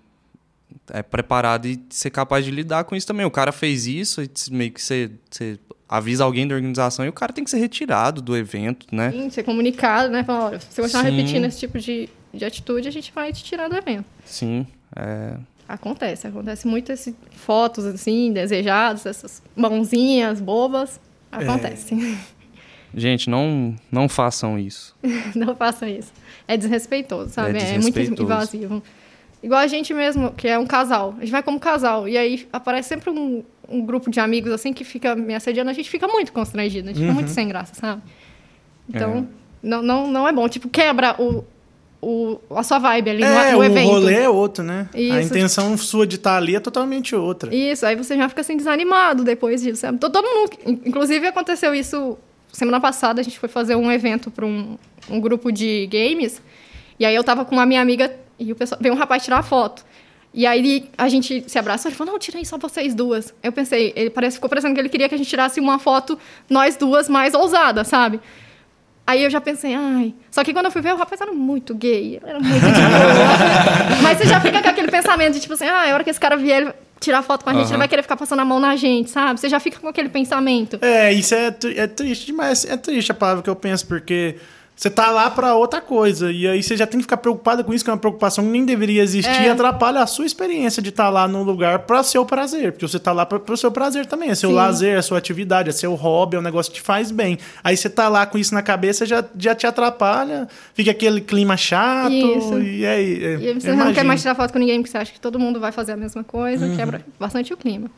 é preparado e ser capaz de lidar com isso também. O cara fez isso, meio que você, você avisa alguém da organização e o cara tem que ser retirado do evento, né? Sim, ser comunicado, né? Falar, olha, se você continuar repetindo esse tipo de, de atitude, a gente vai te tirar do evento. Sim. É, Acontece, acontece muito esse fotos assim, desejadas, essas mãozinhas bobas. Acontece. Gente, não, não façam isso. [laughs] Não façam isso. É desrespeitoso, sabe? É É, muito invasivo. Igual a gente mesmo, que é um casal. A gente vai como casal. E aí aparece sempre um, um grupo de amigos assim que fica me assediando. A gente fica muito constrangido. A gente fica Uhum. muito sem graça, sabe? Então, É. não, não, não é bom. Tipo, quebra o, o, a sua vibe ali no, É, no o evento. rolê é outro, né? a Isso. intenção sua de estar ali é totalmente outra. Isso, aí você já fica assim desanimado depois disso. Sabe? Todo, mundo. in- Inclusive aconteceu isso semana passada, a gente foi fazer um evento para um, um grupo de games. E aí eu tava com uma minha amiga e o pessoal, veio um rapaz tirar foto. E aí a gente se abraçou, ele falou, não, tirei só vocês duas. Eu pensei, ele parece, ficou parecendo que ele queria que a gente tirasse uma foto, nós duas, mais ousada, sabe? Aí eu já pensei, ai. Só que quando eu fui ver, o rapaz era muito gay. Ele era muito boa. [laughs] Mas você já fica com aquele pensamento de tipo assim, ah, a hora que esse cara vier ele tirar foto com a gente, ele vai querer ficar passando a mão na gente, sabe? Você já fica com aquele pensamento. É, isso é, é triste demais. É triste a palavra que eu penso, porque você tá lá pra outra coisa. E aí você já tem que ficar preocupada com isso, que é uma preocupação que nem deveria existir É. e atrapalha a sua experiência de estar lá no lugar pra seu prazer. Porque você tá lá pra, pro seu prazer também. É seu Sim. lazer, é sua atividade, é seu hobby, é um negócio que te faz bem. Aí você tá lá com isso na cabeça, já, já te atrapalha, fica aquele clima chato. Isso. E aí. é, E você eu não quer mais tirar foto com ninguém porque você acha que todo mundo vai fazer a mesma coisa, quebra bastante o clima.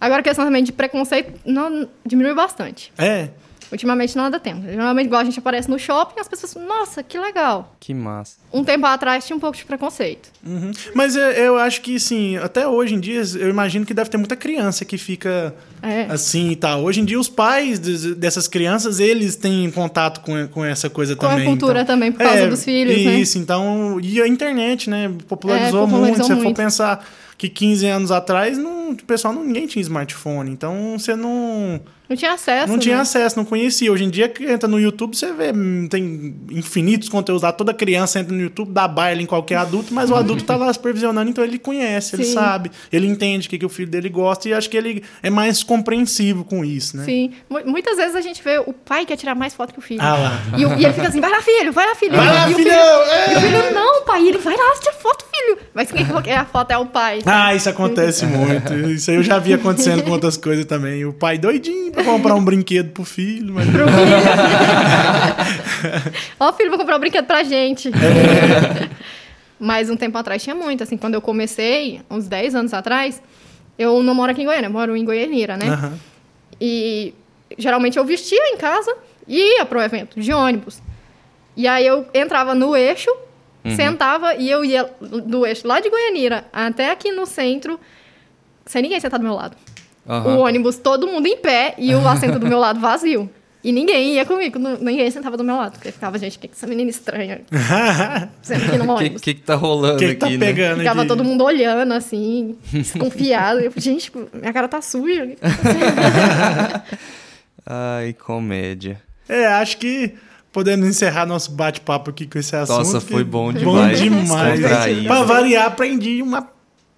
Agora, a questão também de preconceito não diminuiu bastante. É. Ultimamente não anda tempo. Geralmente, igual a gente aparece no shopping, as pessoas, nossa, que legal. Que massa. Um tempo atrás tinha um pouco de preconceito. Uhum. Mas eu, eu acho que, sim, até hoje em dia, eu imagino que deve ter muita criança que fica É. assim e tal. Hoje em dia, os pais des- dessas crianças, eles têm contato com, com essa coisa Com a também. cultura então- também, por causa dos filhos, né? Isso, então... E a internet, né? Popularizou, É, popularizou muito. Se você for muito. pensar que 15 anos atrás, não, o pessoal não, ninguém tinha smartphone. Então, você não... Não tinha acesso. Não tinha né? acesso, não conhecia. Hoje em dia, que entra no YouTube, você vê, hum, tem infinitos conteúdos lá. Toda criança entra no YouTube, dá baile em qualquer adulto, mas o adulto tá lá [laughs] supervisionando, então ele conhece, ele Sim. sabe, ele entende o que, que o filho dele gosta e acho que ele é mais compreensivo com isso, né? Sim. Mu- Muitas vezes a gente vê o pai quer tirar mais foto que o filho. Ah lá. E, o- e ele fica assim, vai lá, filho, vai lá, filho. Vai lá, e o filhão! É. E o filho, não, pai. E ele, vai lá, tira foto, filho. Mas quem quer a foto é o pai. Ah, isso acontece [laughs] muito. Isso aí eu já vi acontecendo com outras coisas também. O pai doidinho pra comprar um brinquedo pro filho, mas... Pro filho. Ó, filho, vou comprar um brinquedo pra gente. É. Mas um tempo atrás tinha muito, assim, quando eu comecei, uns 10 anos atrás, eu não moro aqui em Goiânia, eu moro em Goianira, né? E geralmente eu vestia em casa e ia pro evento de ônibus. E aí eu entrava no eixo, sentava e eu ia do eixo lá de Goianira até aqui no centro, sem ninguém sentar do meu lado. Aham. O ônibus, todo mundo em pé e o assento do meu lado vazio. E ninguém ia comigo, ninguém sentava do meu lado. Porque ficava, gente, que que essa menina estranha [laughs] sendo aqui no O que, ônibus. que que tá rolando O que, que aqui, tá né? pegando Ficava aqui? todo mundo olhando, assim, desconfiado. Eu, gente, minha cara tá suja. [laughs] Ai, comédia. É, acho que podemos encerrar nosso bate-papo aqui com esse assunto. Nossa, foi bom Bom demais. demais. Descontraído. Pra variar, aprendi uma-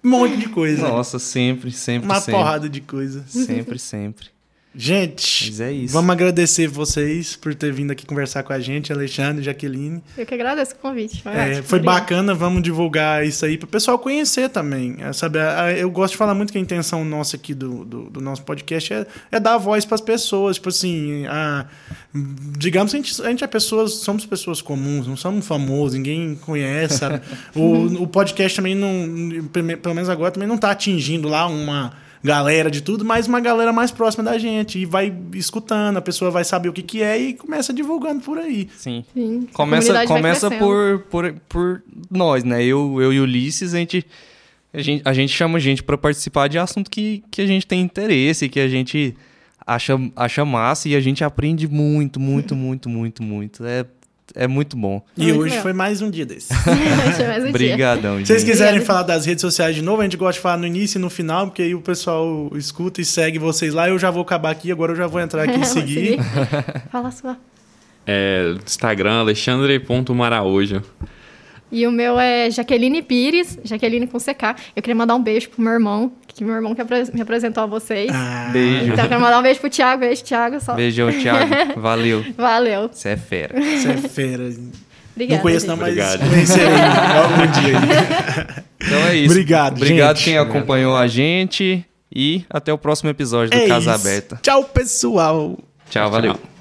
um monte de coisa. Nossa, sempre, sempre, uma sempre. porrada de coisa. Sempre, sempre. Gente, Mas é isso. vamos agradecer vocês por ter vindo aqui conversar com a gente, Alexandre, Jaqueline. Eu que agradeço o convite. Foi, É, ótimo, foi bacana, vamos divulgar isso aí para o pessoal conhecer também. é, sabe? Eu gosto de falar muito que a intenção nossa aqui do, do, do nosso podcast é, é dar voz para as pessoas. Tipo assim, a- digamos que a gente, a gente é pessoas, somos pessoas comuns, não somos famosos, ninguém conhece. [laughs] o, o podcast também não, pelo menos agora, também não está atingindo lá uma galera de tudo, mas uma galera mais próxima da gente. E vai escutando, a pessoa vai saber o que, que é e começa divulgando por aí. Sim. Sim, Começa, começa por, por, por nós, né? Eu, eu e o Ulisses, a gente, a gente, a gente chama gente pra participar de assunto que, que a gente tem interesse, que a gente acha, acha massa e a gente aprende muito, muito, muito, muito, muito. É, é muito bom. E Muito hoje foi mais um dia desse. [laughs] Mais um dia. Obrigadão, Se vocês gente. quiserem falar das redes sociais de novo, a gente gosta de falar no início e no final, porque aí o pessoal escuta e segue vocês lá. Eu já vou acabar aqui, agora eu já vou entrar aqui e [laughs] Vou seguir. [laughs] Fala a sua. É, Instagram, alexandre.maraújo. E o meu é Jaqueline Pires, Jaqueline com CK. Eu queria mandar um beijo pro meu irmão, que meu irmão que me apresentou a vocês. Ah, Beijo. Então eu quero mandar um beijo pro Thiago. Beijo, Thiago. Só... Beijão, Thiago. [laughs] Valeu. Valeu. Você é fera. você é fera. Obrigada. não conheço, não, gente. mas Obrigado. conhecerei algum dia. [laughs] Então é isso. Obrigado, Obrigado gente. quem acompanhou a gente. E até o próximo episódio do É Casa isso. Aberta. Tchau, pessoal. Tchau, valeu. Tchau.